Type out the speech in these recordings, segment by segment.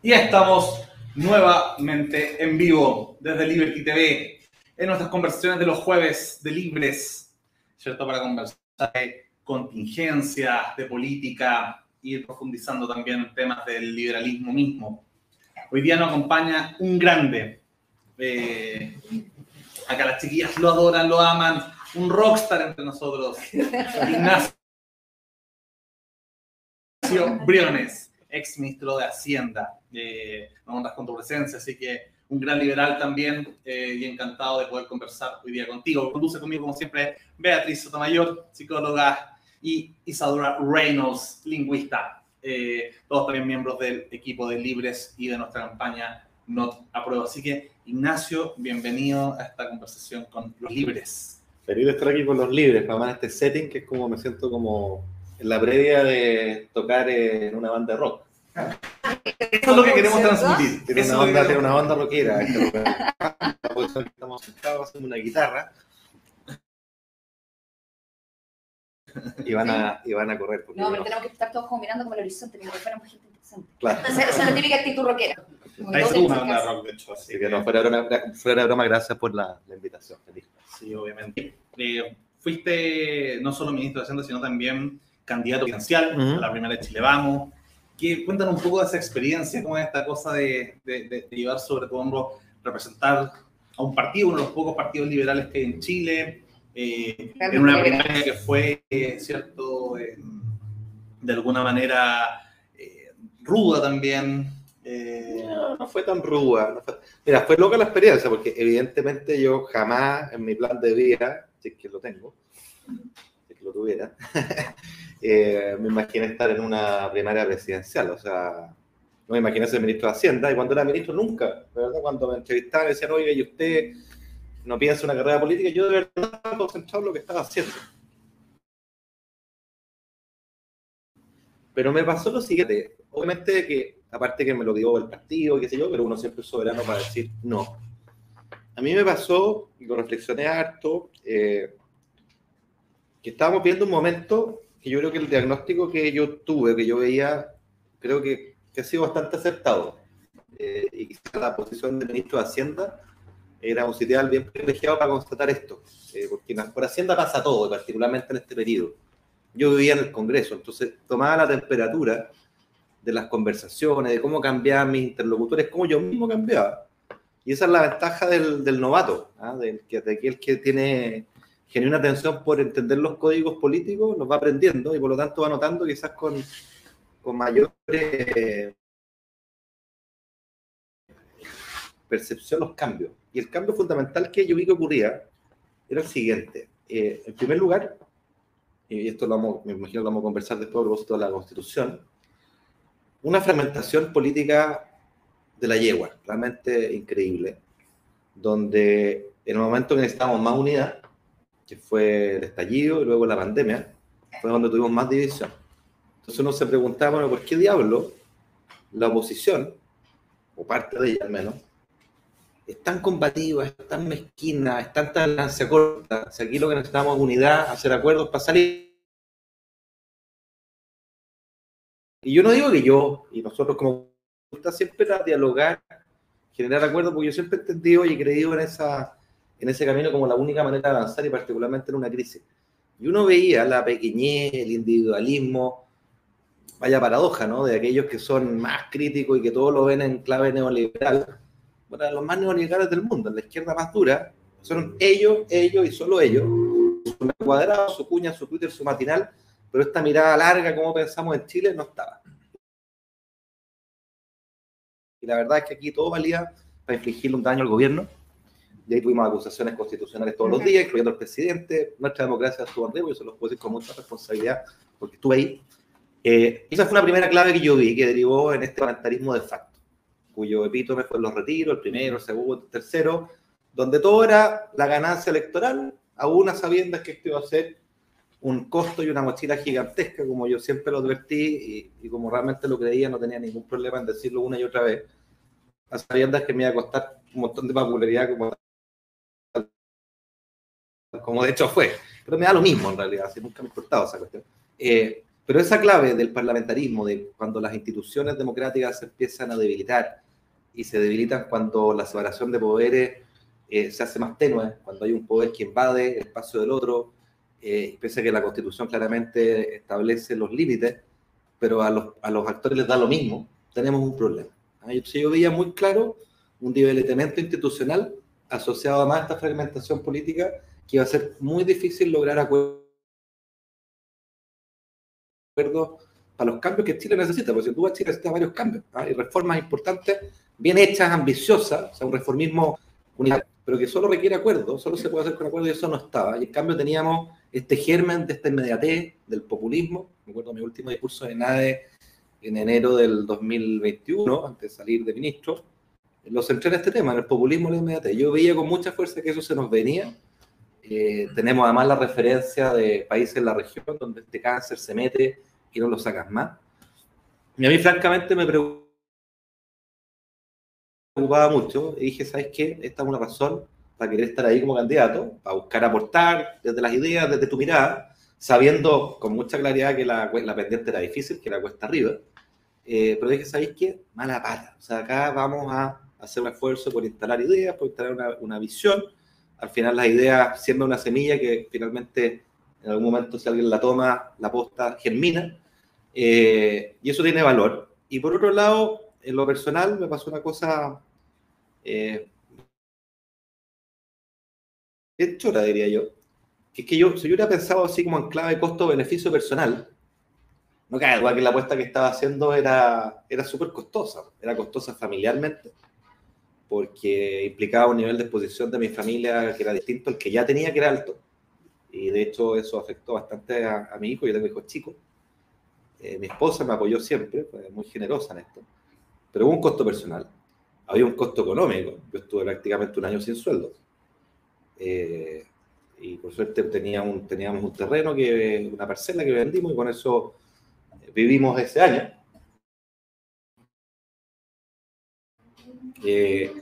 Y estamos nuevamente en vivo desde Liberty TV en nuestras conversaciones de los jueves de Libres, ¿cierto? Para conversar de contingencia, de política, ir profundizando también temas del liberalismo mismo. Hoy día nos acompaña un grande. Eh, acá las chiquillas lo adoran, lo aman. Un rockstar entre nosotros. Ignacio Briones, ex ministro de Hacienda. Eh, nos honras con tu presencia, así que un gran liberal también eh, y encantado de poder conversar hoy día contigo. Conduce conmigo, como siempre, Beatriz Sotomayor, psicóloga, y Isadora Reynolds, lingüista. Eh, todos también miembros del equipo de Libres y de nuestra campaña Not Apruebo. Así que, Ignacio, bienvenido a esta conversación con los Libres. Feliz de estar aquí con los Libres, para en este setting que es como me siento como en la previa de tocar en una banda de rock. Eso es lo que queremos transmitir. Tiene una, banda, tiene una banda rockera. Estamos sentados haciendo una guitarra. Y van a, y van a correr. No, pero tenemos que estar todos como mirando como el horizonte, como que fuéramos gente interesante. Claro. Esa es la típica actitud rockera. Hay una banda rock, de hecho. Así que no, fuera broma, fuera broma, gracias por la, la invitación. Feliz. Sí, obviamente. Eh, fuiste no solo ministro de Hacienda, sino también candidato presidencial a la primera de Chile Vamos. Que, cuéntanos un poco de esa experiencia, cómo es esta cosa de, de, llevar sobre tu hombro, representar a un partido, uno de los pocos partidos liberales que hay en Chile, eh, en una primaria que fue, eh, ¿cierto?, de alguna manera eh, ruda también. No, no, fue tan ruda. Mira, fue loca la experiencia, porque evidentemente yo jamás en mi plan de vida, si es que lo tengo, lo tuviera, Eh, me imaginé estar en una primaria presidencial, o sea, no me imaginé ser ministro de Hacienda, y cuando era ministro nunca, verdad, cuando me entrevistaban me decían, oiga, ¿y usted no piensa una carrera política? Yo de verdad concentrado en lo que estaba haciendo. Pero me pasó lo siguiente, obviamente que, aparte que me lo dio el partido, qué sé yo, pero uno siempre es soberano para decir no. A mí me pasó, y lo reflexioné harto, eh, que estábamos viendo un momento que yo creo que el diagnóstico que yo tuve, que yo veía, creo que, que ha sido bastante acertado. Eh, y quizá la posición del ministro de Hacienda era un sitial bien privilegiado para constatar esto, eh, porque por Hacienda pasa todo, particularmente en este periodo. Yo vivía en el Congreso, entonces tomaba la temperatura de las conversaciones, de cómo cambiaban mis interlocutores, cómo yo mismo cambiaba. Y esa es la ventaja del, del novato, ¿ah? de, de aquel que tiene una atención por entender los códigos políticos, los va aprendiendo y por lo tanto va notando quizás con, con mayor eh, percepción los cambios. Y el cambio fundamental que yo vi que ocurría era el siguiente. Eh, en primer lugar, y esto lo vamos, me imagino lo vamos a conversar después a propósito de la Constitución, una fragmentación política de la yegua, realmente increíble, donde en el momento que necesitábamos más unidad, que fue el estallido y luego la pandemia, fue donde tuvimos más división. Entonces uno se preguntaba, bueno, ¿por qué diablo la oposición, o parte de ella al menos, es tan combativa, es tan mezquina, es tan lancia corta? Si aquí lo que necesitamos es unidad, hacer acuerdos para salir. Y yo no digo que yo y nosotros como gusta siempre a dialogar, generar acuerdos, porque yo siempre he entendido y creído en esa en ese camino como la única manera de avanzar y particularmente en una crisis. Y uno veía la pequeñez, el individualismo, vaya paradoja, ¿no? De aquellos que son más críticos y que todo lo ven en clave neoliberal. Bueno, los más neoliberales del mundo, la izquierda más dura, son ellos, ellos y solo ellos. Su cuadrado, su cuña, su Twitter, su matinal, pero esta mirada larga, como pensamos en Chile, no estaba. Y la verdad es que aquí todo valía para infligirle un daño al gobierno y ahí tuvimos acusaciones constitucionales todos los días, incluyendo al presidente. Nuestra democracia estuvo en riesgo, y eso lo puedo decir con mucha responsabilidad, porque estuve ahí. Eh, esa fue una primera clave que yo vi, que derivó en este parlamentarismo de facto, cuyo epítome fue los retiros, el primero, el segundo, el tercero, donde todo era la ganancia electoral, a unas sabiendas que esto iba a ser un costo y una mochila gigantesca, como yo siempre lo advertí y, y como realmente lo creía, no tenía ningún problema en decirlo una y otra vez, a sabiendas que me iba a costar un montón de popularidad como como de hecho fue. Pero me da lo mismo en realidad, si nunca me he cortado esa cuestión. Eh, Pero esa clave del parlamentarismo, de cuando las instituciones democráticas se empiezan a debilitar y se debilitan cuando la separación de poderes eh, se hace más tenue, cuando hay un poder que invade el espacio del otro, eh, pese a que la Constitución claramente establece los límites, pero a los, a los actores les da lo mismo, tenemos un problema. ¿Ah? Yo, veía muy claro un debilitamiento institucional asociado además a esta fragmentación política que iba a ser muy difícil lograr acuerdos para los cambios que Chile necesita, porque si tú vas a Chile necesitas varios cambios, ¿ah? reformas importantes, bien hechas, ambiciosas, o sea, un reformismo unitario, pero que solo requiere acuerdo, solo se puede hacer con acuerdo y eso no estaba. Y en cambio teníamos este germen de esta inmediatez, del populismo, me acuerdo mi último discurso de NADE en enero del 2021, antes de salir de ministro, lo centré en este tema, en el populismo y la inmediatez. Yo veía con mucha fuerza que eso se nos venía. Eh, tenemos además la referencia de países en la región donde este cáncer se mete y no lo sacas más. Y a mí, francamente, me preocupaba mucho y dije, ¿sabes qué? Esta es una razón para querer estar ahí como candidato, para buscar aportar desde las ideas, desde tu mirada, sabiendo con mucha claridad que la, la pendiente era difícil, que la cuesta arriba. Eh, pero dije, ¿sabéis qué? Mala pata. O sea, acá vamos a hacer un esfuerzo por instalar ideas, por instalar una, una visión. Al final las ideas, siendo una semilla que finalmente en algún momento si alguien la toma, la posta germina, eh, y eso tiene valor. Y por otro lado, en lo personal me pasó una cosa eh, chora, diría yo, que es que yo, si yo hubiera pensado así como en clave costo-beneficio personal, no cae igual que la apuesta que estaba haciendo era, era súper costosa, era costosa familiarmente, porque implicaba un nivel de exposición de mi familia que era distinto al que ya tenía, que era alto y de hecho eso afectó bastante a, mi hijo, yo tengo hijos chicos. Eh, mi esposa me apoyó siempre, fue muy generosa en esto, pero hubo un costo personal, había un costo económico, yo estuve prácticamente un año sin sueldo. Eh, y por suerte tenía un, teníamos un terreno, que, una parcela que vendimos y con eso vivimos ese año. Eh,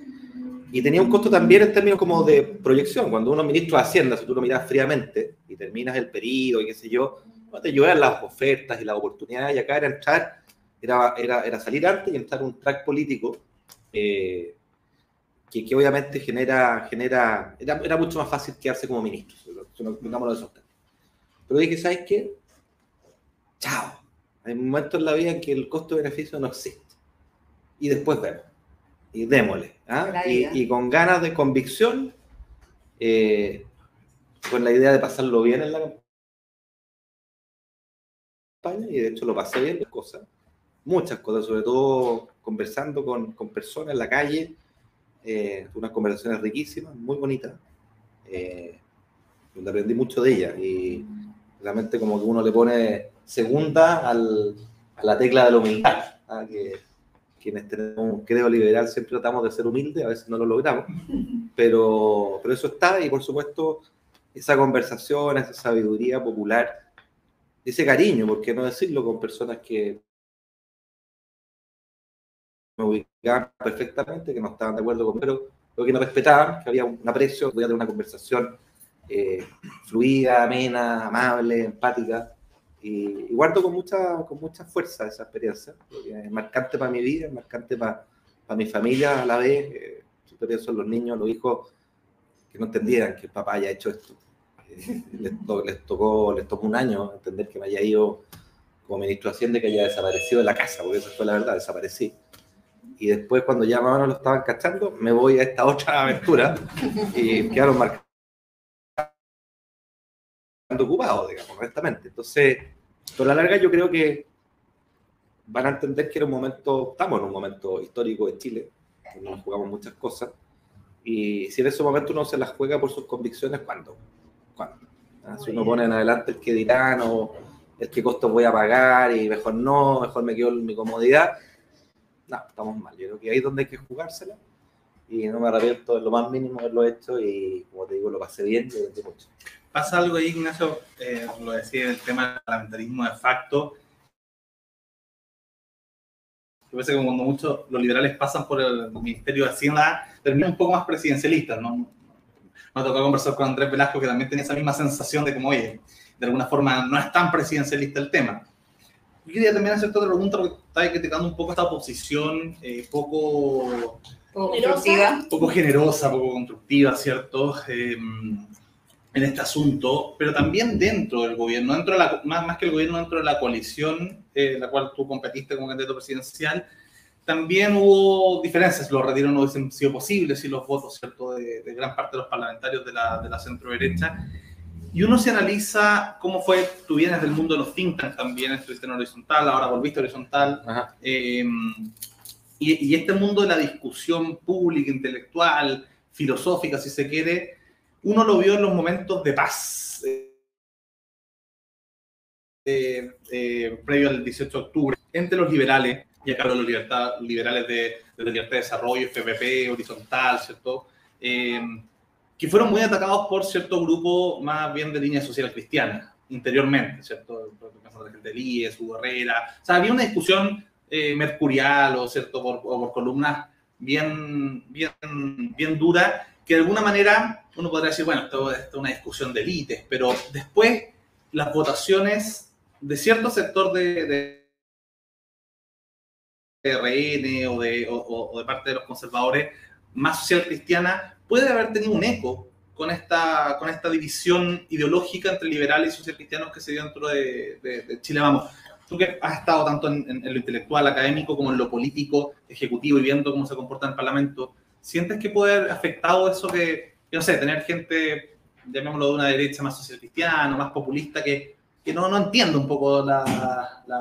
y tenía un costo también en términos como de proyección. Cuando uno ministro de Hacienda, si tú lo miras fríamente y terminas el periodo y qué sé yo, no te llevan las ofertas y las oportunidades y acá era entrar, era, era, era salir antes y entrar un track político eh, que, que, obviamente genera, genera era, era, mucho más fácil quedarse como ministro, digámoslo de esos Pero dije, ¿sabes qué? Chao. Hay momentos en la vida en que el costo-beneficio no existe. Y después vemos y démosle. ¿ah? Y, con ganas de convicción, eh, con la idea de pasarlo bien en la campaña, y de hecho lo pasé bien, cosas, muchas cosas, sobre todo conversando con, con personas en la calle, eh, unas conversaciones riquísimas, muy bonitas, eh, donde aprendí mucho de ellas y realmente como que uno le pone segunda al, a la tecla de la humildad, ¿ah? que quienes tenemos un credo liberal siempre tratamos de ser humildes, a veces no lo logramos, pero, pero eso está y por supuesto esa conversación, esa sabiduría popular, ese cariño, ¿por qué no decirlo con personas que me ubicaban perfectamente, que no estaban de acuerdo conmigo, pero que nos respetaban, que había un aprecio, podía tener una conversación eh, fluida, amena, amable, empática, y, guardo con mucha, con mucha fuerza esa experiencia, porque es marcante para mi vida, es marcante para, para mi familia a la vez. Eh, siempre los niños, los hijos que no entendieran que el papá haya hecho esto. Eh, les, les, tocó, les tocó un año entender que me haya ido como ministro de Hacienda que haya desaparecido de la casa, porque esa fue la verdad, desaparecí. Y después, cuando ya más o menos lo estaban cachando, me voy a esta otra aventura y quedaron marcados ocupados, digamos, honestamente. Entonces, por la larga yo creo que van a entender que era un momento, estamos en un momento histórico de Chile, donde nos jugamos muchas cosas, y si en ese momento uno se las juega por sus convicciones, ¿cuándo? ¿Cuándo? ¿Ah? Si uno pone en adelante el que dirán o el que costos voy a pagar y mejor no, mejor me quedo en mi comodidad, no, estamos mal. Yo creo que ahí es donde hay que jugársela y no me arrepiento de lo más mínimo de haberlo hecho y como te digo, lo pasé bien y mucho pasa algo ahí, Ignacio, eh, lo decía, el tema del parlamentarismo de facto. Yo parece que cuando muchos los liberales pasan por el Ministerio de Hacienda, terminan un poco más presidencialistas, ¿no? Me tocó conversar con Andrés Velasco, que también tenía esa misma sensación de como, oye, de alguna forma no es tan presidencialista el tema. Yo quería también hacerte otra pregunta porque estaba criticando un poco esta oposición, eh, poco, poco constructiva. Poco generosa, poco constructiva, ¿cierto? Eh, en este asunto, pero también dentro del gobierno, dentro de la, más, más que el gobierno, dentro de la coalición, en la cual tú competiste como candidato presidencial, también hubo diferencias, los retiros no hubiesen sido posibles y los votos, ¿cierto?, de, gran parte de los parlamentarios de la, de la centro derecha. Y uno se analiza cómo fue, tú vienes del mundo de los think tanks también, estuviste en horizontal, ahora volviste a horizontal. Em, y, y, este mundo de la discusión pública, intelectual, filosófica, si se quiere, uno lo vio en los momentos de paz. Eh, eh, previo al 18 de octubre, entre los liberales, y acá los libertad, liberales de, de, Libertad de Desarrollo, FPP, Horizontal, ¿cierto? Eh, que fueron muy atacados por cierto grupo más bien de línea social cristiana, interiormente, ¿cierto? La gente de IES, Hugo Herrera. Había una discusión eh, mercurial o, ¿cierto? Por, por, columnas bien, bien, bien dura, que de alguna manera uno podría decir, bueno, esto, es una discusión de élites, pero después las votaciones de cierto sector de, de RN o de, o, de parte de los conservadores más social cristiana puede haber tenido un eco con esta, con esta división ideológica entre liberales y social cristianos que se dio dentro de, Chile. Vamos, tú que has estado tanto en, lo intelectual, académico, como en lo político, ejecutivo y viendo cómo se comporta en el Parlamento, ¿sientes que puede haber afectado eso que, no sé, tener gente, llamémoslo de una derecha más social cristiana, más populista, que que no, no entiendo un poco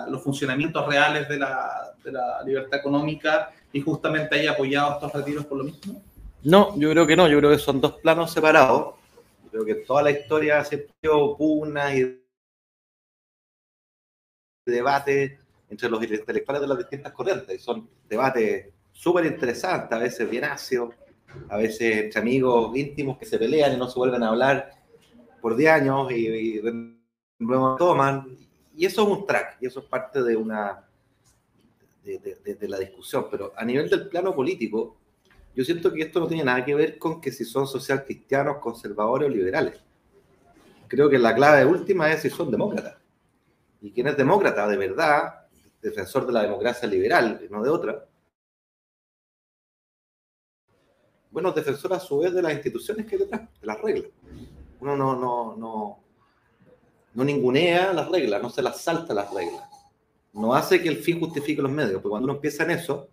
los funcionamientos reales de la, de la, libertad económica y justamente haya apoyado estos retiros por lo mismo? No, yo creo que no, yo creo que son dos planos separados. Yo creo que toda la historia se dio pugnas y debate entre los intelectuales de las distintas corrientes. Son debates súper interesantes, a veces bien ácidos, a veces entre amigos íntimos que se pelean y no se vuelven a hablar por 10 años y, y luego toman, y eso es un track, y eso es parte de una de, la discusión, pero a nivel del plano político, yo siento que esto no tiene nada que ver con que si son social cristianos, conservadores o liberales. Creo que la clave última es si son demócratas. Y quien es demócrata de verdad, defensor de la democracia liberal, no de otra, bueno, defensor a su vez de las instituciones que hay detrás, de las reglas. Uno no, no, no, no ningunea las reglas, no se las salta las reglas. No hace que el fin justifique los medios, porque cuando uno empieza en eso,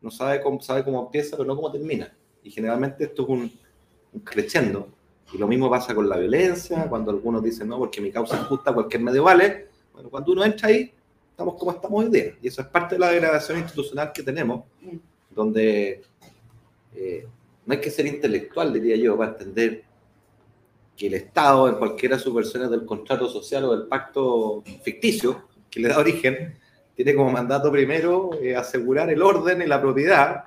no sabe cómo, sabe cómo empieza, pero no cómo termina. Y generalmente esto es un, un creciendo. Y lo mismo pasa con la violencia, cuando algunos dicen, no, porque mi causa es justa, cualquier medio vale. Bueno, cuando uno entra ahí, estamos como estamos hoy día. Y eso es parte de la degradación institucional que tenemos, donde eh, no hay que ser intelectual, diría yo, para entender que el Estado, en cualquiera de sus versiones del contrato social o del pacto ficticio que le da origen, tiene como mandato primero eh, asegurar el orden y la propiedad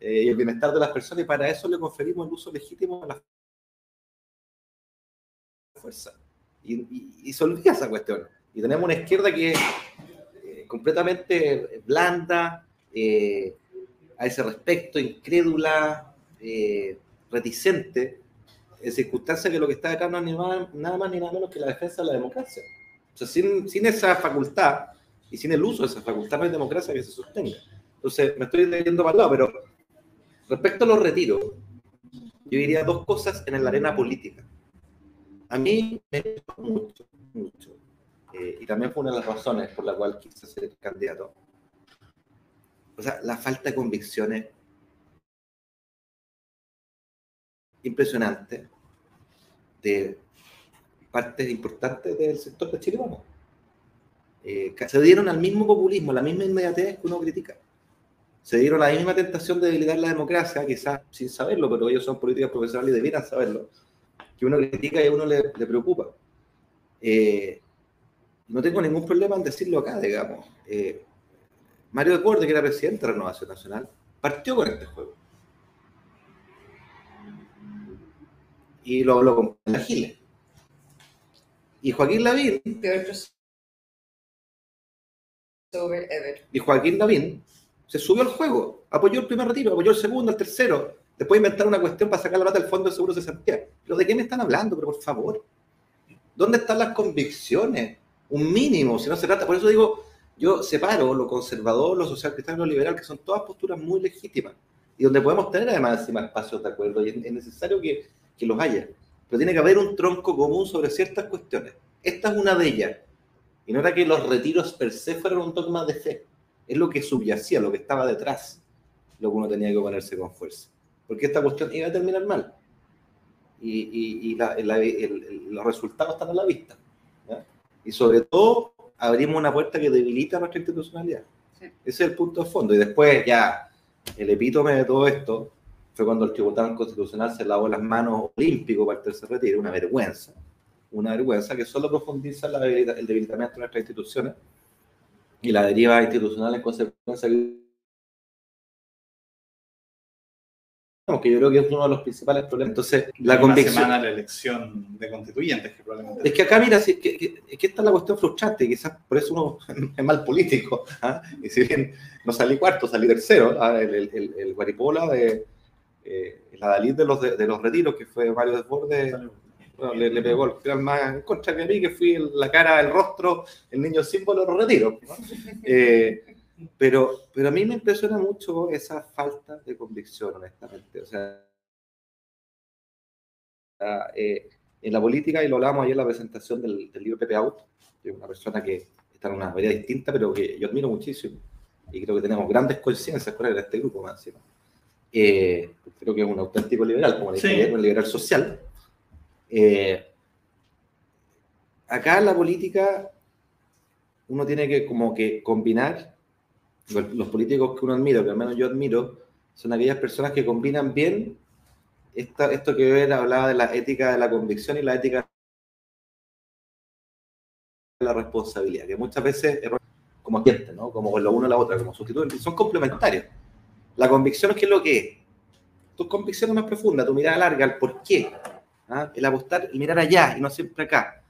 eh, y el bienestar de las personas, y para eso le conferimos el uso legítimo a la fuerza. Y, y, se olvida esa cuestión. Y tenemos una izquierda que es completamente blanda a ese respecto, incrédula, reticente en circunstancia que lo que está detrás no es nada más ni nada menos que la defensa de la democracia. O sea, sin, sin esa facultad y sin el uso de esa facultad no hay democracia que se sostenga. Entonces, me estoy leyendo para lado, pero respecto a los retiros, yo diría dos cosas en la arena política. A mí me mucho, mucho. Eh, y también fue una de las razones por la cual quise ser candidato. O sea, la falta de convicciones impresionante de partes importantes del sector de Chile Vamos. Eh, se dieron al mismo populismo, la misma inmediatez que uno critica. Se dieron la misma tentación de debilitar la democracia, quizás sin saberlo, pero ellos son políticos profesionales y debieran saberlo, que uno critica y a uno le, preocupa. Eh, no tengo ningún problema en decirlo acá, digamos. Eh, Mario de Corte, que era presidente de Renovación Nacional, partió con este juego. y lo habló con la Giles. Y Joaquín Lavín. Y Joaquín Lavín se subió al juego, apoyó el primer retiro, apoyó el segundo, el tercero. Después inventaron una cuestión para sacar la plata del fondo de seguro de Santiago. ¿Pero de qué me están hablando? Pero por favor. ¿Dónde están las convicciones? Un mínimo, si no se trata. Por eso digo, yo separo lo conservador, lo social cristiano y lo liberal, que son todas posturas muy legítimas y donde podemos tener además encima espacios de acuerdo y es necesario que, que los haya. Pero tiene que haber un tronco común sobre ciertas cuestiones. Esta es una de ellas. Y no era que los retiros per se fueran un dogma de fe. Es lo que subyacía, lo que estaba detrás, lo que uno tenía que oponerse con fuerza. Porque esta cuestión iba a terminar mal. Y, y, los resultados están a la vista. Y sobre todo, abrimos una puerta que debilita nuestra institucionalidad. Ese es el punto de fondo. Y después ya, el epítome de todo esto fue cuando el Tribunal Constitucional se lavó las manos olímpico para el tercer retiro, una vergüenza, una vergüenza que solo profundiza el debilitamiento de nuestras instituciones y la deriva institucional en consecuencia que yo creo que es uno de los principales problemas. Entonces, la convicción. semana la elección de constituyentes, que probablemente. Es que acá, mira, es que, que, que esta es la cuestión frustrante, quizás por eso uno es mal político. ¿ah? Y si bien no salí cuarto, salí tercero, ¿ah? el, el, el, Guaripola de eh, la Dalí de los, de, los retiros, que fue Mario Desbordes, bueno, le, le, pegó el final más en contra que a mí, que fui la cara, el rostro, el niño símbolo de los retiros. Eh, pero, pero a mí me impresiona mucho esa falta de convicción, honestamente. O sea, eh, en la política, y lo hablábamos ayer en la presentación del, libro Pepe Out, de una persona que está en una vereda distinta, pero que yo admiro muchísimo. Y creo que tenemos grandes conciencias con él, este grupo más. Eh, creo que es un auténtico liberal, como le sí. un liberal social. Eh, acá en la política uno tiene que como que combinar los políticos que uno admira, que al menos yo admiro, son aquellas personas que combinan bien esta, esto que él hablaba de la ética de la convicción y la ética de la responsabilidad, que muchas veces como agentes, ¿no? como lo uno a la otra, como sustituyen, son complementarios. La convicción es que es lo que es. Tu convicción más profunda, tu mirada larga, el por qué, ¿ah? el apostar, el mirar allá y no siempre acá.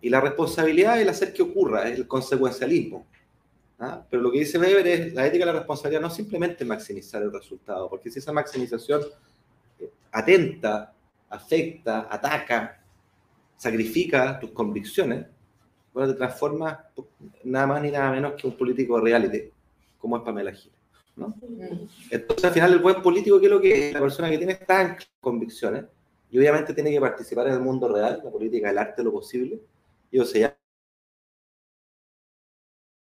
Y la responsabilidad es el hacer que ocurra, es el consecuencialismo. ¿Ah? Pero lo que dice Weber es la ética de la responsabilidad no simplemente maximizar el resultado, porque si esa maximización eh, atenta, afecta, ataca, sacrifica tus convicciones, bueno, te transformas nada más ni nada menos que un político de reality, como es Pamela Giles. ¿no? Entonces, al final, el buen político, ¿qué es lo que es? La persona que tiene estas convicciones y obviamente tiene que participar en el mundo real, la política, el arte, lo posible, y o sea, llama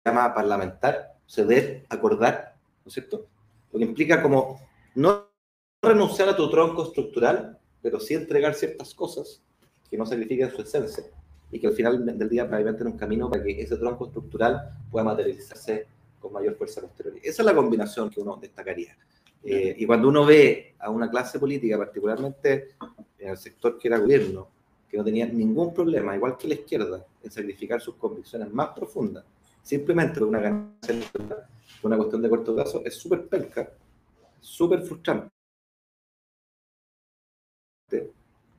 parlamentar, ceder, acordar, ¿no es cierto? Lo que implica como no renunciar a tu tronco estructural, pero sí entregar ciertas cosas que no sacrifiquen su esencia y que al final del día probablemente en un camino para que ese tronco estructural pueda materializarse con mayor fuerza posterior. Esa es la combinación que uno destacaría. Eh, y cuando uno ve a una clase política, particularmente en el sector que era gobierno, que no tenía ningún problema, igual que la izquierda, en sacrificar sus convicciones más profundas simplemente por una ganancia, una cuestión de corto plazo, es súper penca, súper frustrante.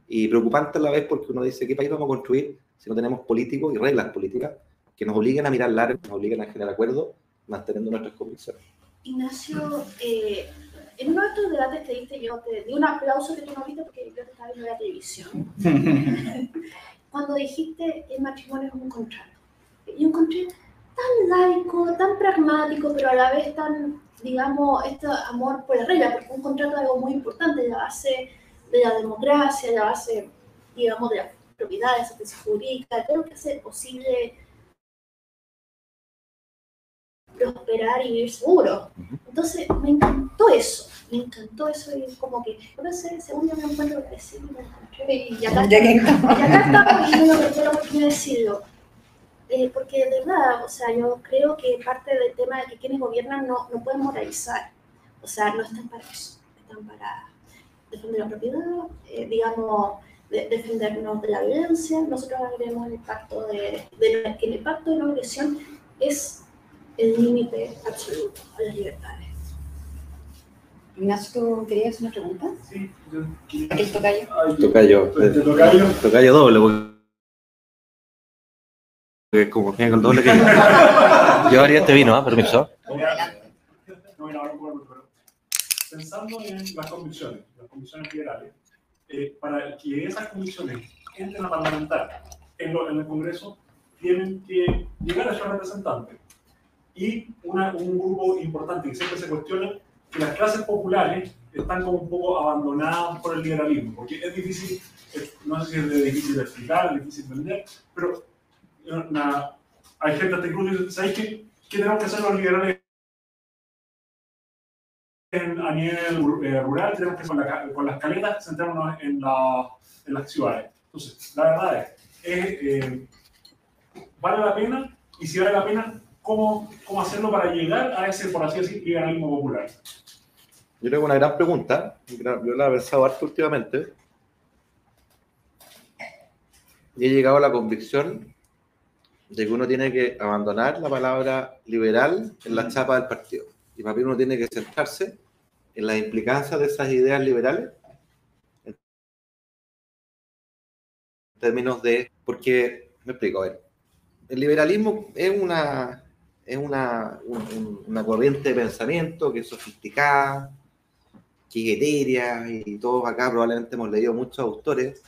Y preocupante a la vez porque uno dice, ¿qué país vamos a construir si no tenemos políticos y reglas políticas que nos obliguen a mirar largo, nos obliguen a generar acuerdos, manteniendo nuestras convicciones? Ignacio, eh, en uno de estos debates que diste, yo te di un aplauso que tú no viste porque yo te estaba viendo la televisión. Cuando dijiste el matrimonio es un contrato. Y un contrato tan laico, tan pragmático, pero a la vez tan, digamos, este amor por la regla, porque un contrato es algo muy importante, la base de la democracia, la base, digamos, de las propiedades que se jurídica, todo lo que hace posible prosperar y vivir seguro. Entonces, me encantó eso, me encantó eso y como que, no sé, según yo me encuentro que decir, me encontré y acá, ya acá estamos y no me quiero decirlo. Eh, porque de verdad, o sea, yo creo que parte del tema de que quienes gobiernan no, no pueden moralizar, o sea, no están para eso, están para defender la propiedad, eh, digamos, defendernos de la violencia. Nosotros agregamos el pacto de, de, que el pacto de no agresión es el límite absoluto a las libertades. Ignacio, ¿tú querías una pregunta? Sí, yo. ¿El tocayo? Tocayo. Tocayo. Tocayo doble como que con doble que yo. haría este vino, ¿ah? Permiso. Pensando en las convicciones, las convicciones liberales, eh, para que esas convicciones entren a parlamentar en, en el Congreso, tienen que llegar a ser representantes. Y una- un grupo importante que siempre se cuestiona, que las clases populares están como un poco abandonadas por el liberalismo, porque es difícil, es- no sé si es difícil de explicar, es difícil de vender, pero hay gente hasta incluso dice, ¿sabéis qué, qué tenemos que hacer los liberales en- a nivel eh, rural? Tenemos que con, las caletas centrarnos en, la- en las ciudades. Entonces, la verdad es, es, eh, ¿vale la pena? Y si vale la pena, ¿cómo, ¿cómo hacerlo para llegar a ese, por así decir, liberalismo popular? Yo tengo una gran pregunta, yo la he pensado harto últimamente, y he llegado a la convicción de que uno tiene que abandonar la palabra liberal en la chapa del partido. Y para mí uno tiene que centrarse en las implicancias de esas ideas liberales en términos de... Porque, me explico, a ver, el liberalismo es una, es una, un- un- una corriente de pensamiento que es sofisticada, etérea, y todos acá probablemente hemos leído muchos autores.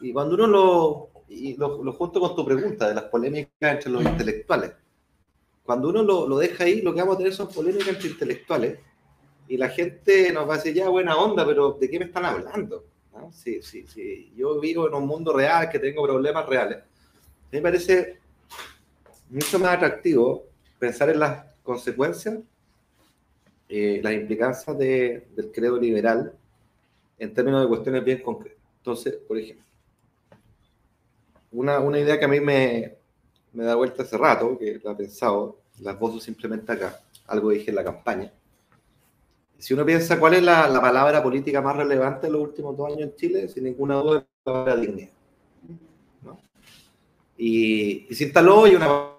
Y cuando uno lo, y lo, lo junto con tu pregunta de las polémicas entre los intelectuales, cuando uno lo, lo deja ahí, lo que vamos a tener son polémicas entre intelectuales, y la gente nos va a decir, ya, buena onda, pero ¿de qué me están hablando? ¿No? Sí, sí, sí. Yo vivo en un mundo real, que tengo problemas reales. A mí me parece mucho más atractivo pensar en las consecuencias, eh, las implicancias de- del credo liberal en términos de cuestiones bien concretas. Entonces, por ejemplo, una, una idea que a mí me, me da vuelta hace rato, que la he pensado, las voces simplemente acá, algo dije en la campaña. Si uno piensa cuál es la, la palabra política más relevante en los últimos dos años en Chile, sin ninguna duda es la palabra dignidad. ¿no? Y, y se instaló y una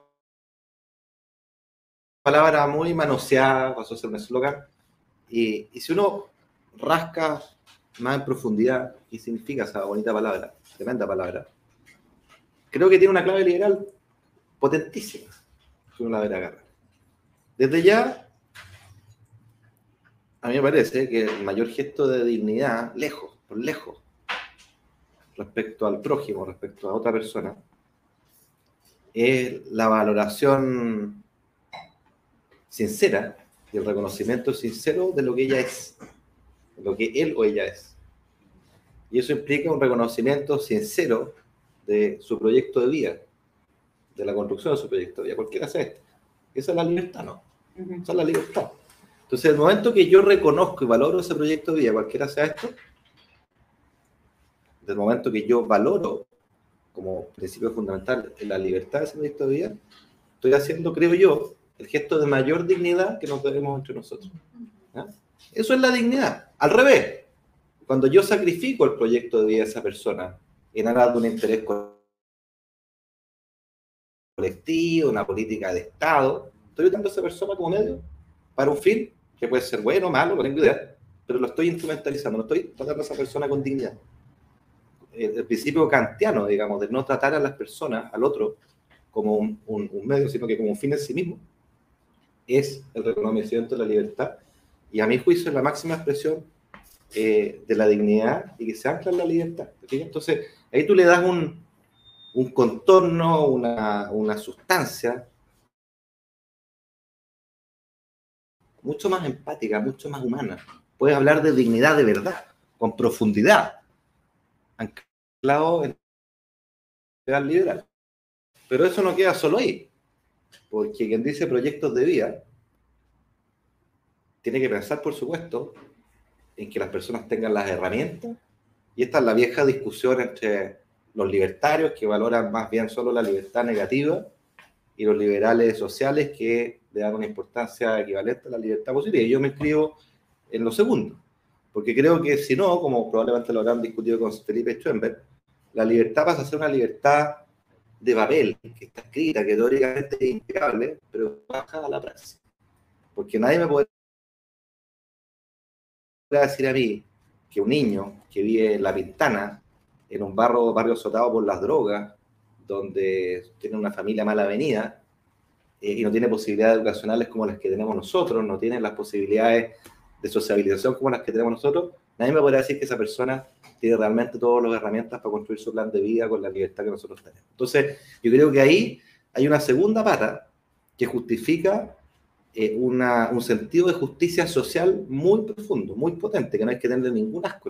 palabra muy manoseada, pasó a ser un eslogan. Y, y si uno rasca más en profundidad, ¿qué significa esa bonita palabra? Tremenda palabra. Creo que tiene una clave liberal potentísima, si uno la verá agarrar. Desde ya, a mí me parece que el mayor gesto de dignidad, lejos, por lejos, respecto al prójimo, respecto a otra persona, es la valoración sincera y el reconocimiento sincero de lo que ella es, lo que él o ella es. Y eso implica un reconocimiento sincero de su proyecto de vida, de la construcción de su proyecto de vida, cualquiera sea este. Esa es la libertad, ¿no? Esa es la libertad. Entonces, el momento que yo reconozco y valoro ese proyecto de vida, cualquiera sea esto, del momento que yo valoro como principio fundamental la libertad de ese proyecto de vida, estoy haciendo, creo yo, el gesto de mayor dignidad que nos debemos entre nosotros. Eso es la dignidad. Al revés, cuando yo sacrifico el proyecto de vida de esa persona en aras de un interés colectivo, una política de Estado, estoy usando a esa persona como medio para un fin que puede ser bueno malo, no tengo idea, pero lo estoy instrumentalizando, no estoy tratando a esa persona con dignidad. El, el principio kantiano, digamos, de no tratar a las personas, al otro, como un, un- un medio, sino que como un fin en sí mismo, es el reconocimiento de la libertad y a mi juicio es la máxima expresión eh, de la dignidad y que se ancla en la libertad. ¿te fijas? Entonces, ahí tú le das un, un contorno, una, una sustancia mucho más empática, mucho más humana. Puedes hablar de dignidad de verdad, con profundidad, anclado en ideal liberal. Pero eso no queda solo ahí, porque quien dice proyectos de vida tiene que pensar, por supuesto, en que las personas tengan las herramientas, y esta es la vieja discusión entre los libertarios, que valoran más bien solo la libertad negativa, y los liberales sociales, que le dan una importancia equivalente a la libertad positiva. Y yo me inscribo en lo segundo, porque creo que si no, como probablemente lo habrán discutido con Felipe Schoenberg, la libertad pasa a ser una libertad de papel, que está escrita, que teóricamente es impecable, pero baja a la praxis. Porque nadie me puede decir a mí que un niño que vive en La Pintana, en un barrio, barrio azotado por las drogas, donde tiene una familia mal avenida eh, y no tiene posibilidades educacionales como las que tenemos nosotros, no tiene las posibilidades de sociabilización como las que tenemos nosotros, Nadie me podrá decir que esa persona tiene realmente todas las herramientas para construir su plan de vida con la libertad que nosotros tenemos. Entonces, yo creo que ahí hay una segunda pata que justifica eh, una, un sentido de justicia social muy profundo, muy potente, que no hay que tener ningún asco,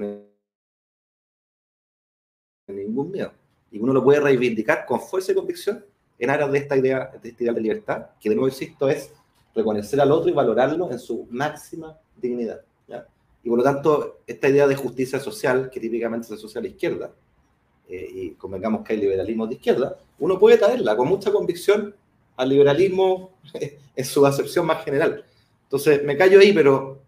ningún miedo. Y uno lo puede reivindicar con fuerza y convicción en aras de esta idea, de este ideal de libertad, que de nuevo insisto es reconocer al otro y valorarlo en su máxima dignidad. Y por lo tanto, esta idea de justicia social, que típicamente se asocia a la izquierda, eh, y convengamos que hay liberalismo de izquierda, uno puede traerla con mucha convicción al liberalismo en su acepción más general. Entonces, me callo ahí, pero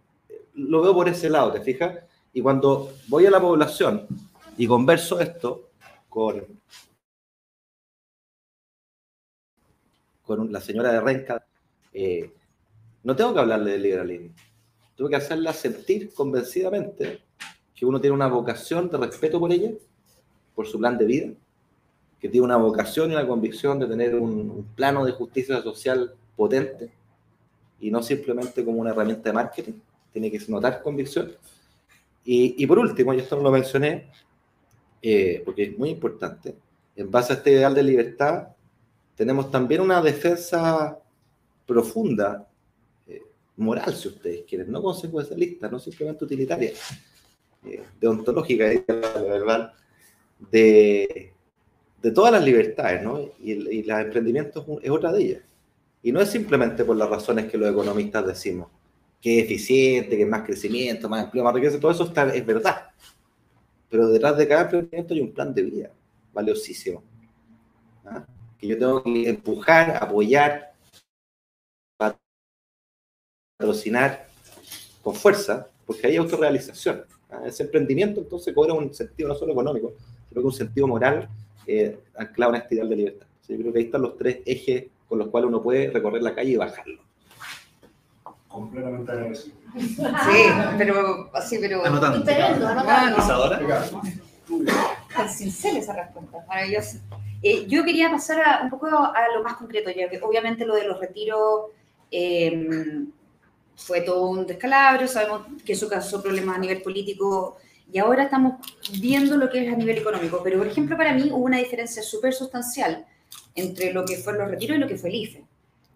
lo veo por ese lado, ¿te fijas? Y cuando voy a la población y converso esto con, con la señora de Renca, eh, no tengo que hablarle del liberalismo. Tengo que hacerla sentir convencidamente que uno tiene una vocación de respeto por ella, por su plan de vida, que tiene una vocación y una convicción de tener un, plano de justicia social potente y no simplemente como una herramienta de marketing, tiene que notar convicción. Y, por último, y esto no lo mencioné, eh, porque es muy importante, en base a este ideal de libertad, tenemos también una defensa profunda, eh, moral, si ustedes quieren, no consecuencialista, no simplemente utilitaria, eh, deontológica. De, de todas las libertades, ¿no? Y, y los emprendimientos es otra de ellas. Y no es simplemente por las razones que los economistas decimos, que es eficiente, que es más crecimiento, más empleo, más riqueza, todo eso está, es verdad. Pero detrás de cada emprendimiento hay un plan de vida valiosísimo. ¿ah? Que yo tengo que empujar, apoyar, patrocinar con fuerza, porque hay autorrealización. ¿ah? Ese emprendimiento entonces cobra un sentido no solo económico, sino que un sentido moral eh, anclado en este ideal de libertad. yo creo que ahí están los tres ejes con los cuales uno puede recorrer la calle y bajarlo. Completamente agradecido. Sí, pero así, pero. Anotando. Diferendo, anotando. Isadora. Tan sincera esa respuesta, maravillosa. Eh, yo quería pasar a, un poco a lo más concreto, ya que obviamente lo de los retiros eh, fue todo un descalabro, sabemos que eso causó problemas a nivel político y ahora estamos viendo lo que es a nivel económico. Pero, por ejemplo, para mí hubo una diferencia súper sustancial entre lo que fueron los retiros y lo que fue el IFE.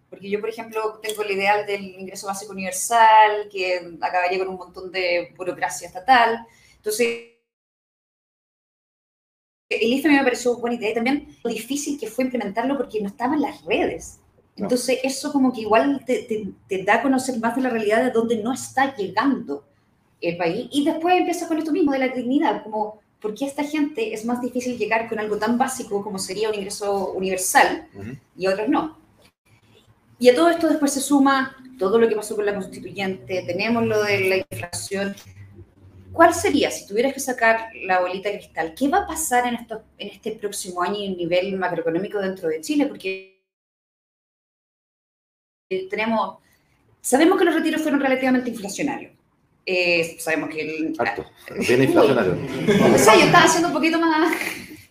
Porque yo, por ejemplo, tengo el ideal del ingreso básico universal, que acabaría con un montón de burocracia estatal. Entonces, el IFE me pareció buena idea y también lo difícil que fue implementarlo porque no estaba en las redes. Entonces, eso como que igual te, te, da a conocer más de la realidad de dónde no está llegando el país. Y después empieza con esto mismo de la dignidad, como ¿por qué a esta gente es más difícil llegar con algo tan básico como sería un ingreso universal y a otros no? Y a todo esto después se suma todo lo que pasó con la constituyente, tenemos lo de la inflación. ¿Cuál sería, si tuvieras que sacar la bolita de cristal, qué va a pasar en, esto, en este próximo año en nivel macroeconómico dentro de Chile? Porque tenemos, sabemos que los retiros fueron relativamente inflacionarios. Eh, sabemos que el... Harto, inflacionario. o sea, yo estaba siendo un poquito más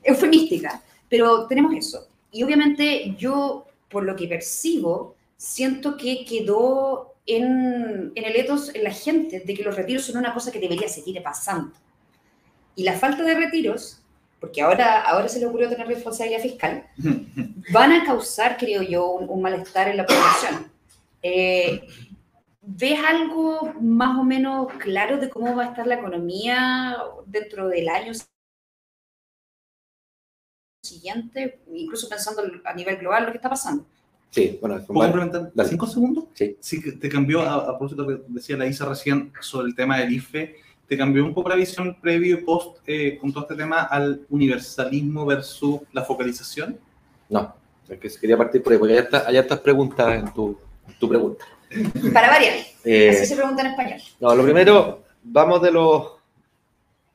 eufemística, pero tenemos eso. Y obviamente yo, por lo que percibo, siento que quedó en, en el etos en la gente de que los retiros son una cosa que debería seguir pasando. Y la falta de retiros, porque ahora, ahora se le ocurrió tener responsabilidad fiscal, van a causar, creo yo, un, malestar en la población. Eh, ¿Ves algo más o menos claro de cómo va a estar la economía dentro del año siguiente, incluso pensando a nivel global lo que está pasando? Sí, bueno, ¿Puedo complementar? ¿Cinco segundos? Sí. Sí, que te cambió, a, a propósito que decía la Isa recién sobre el tema del IFE, ¿te cambió un poco la visión previo y post eh, con todo este tema al universalismo versus la focalización? No, es que quería partir por ahí, porque hay estas preguntas en tu, tu, pregunta. Para variar, eh, así se pregunta en español. No, lo primero, vamos de lo,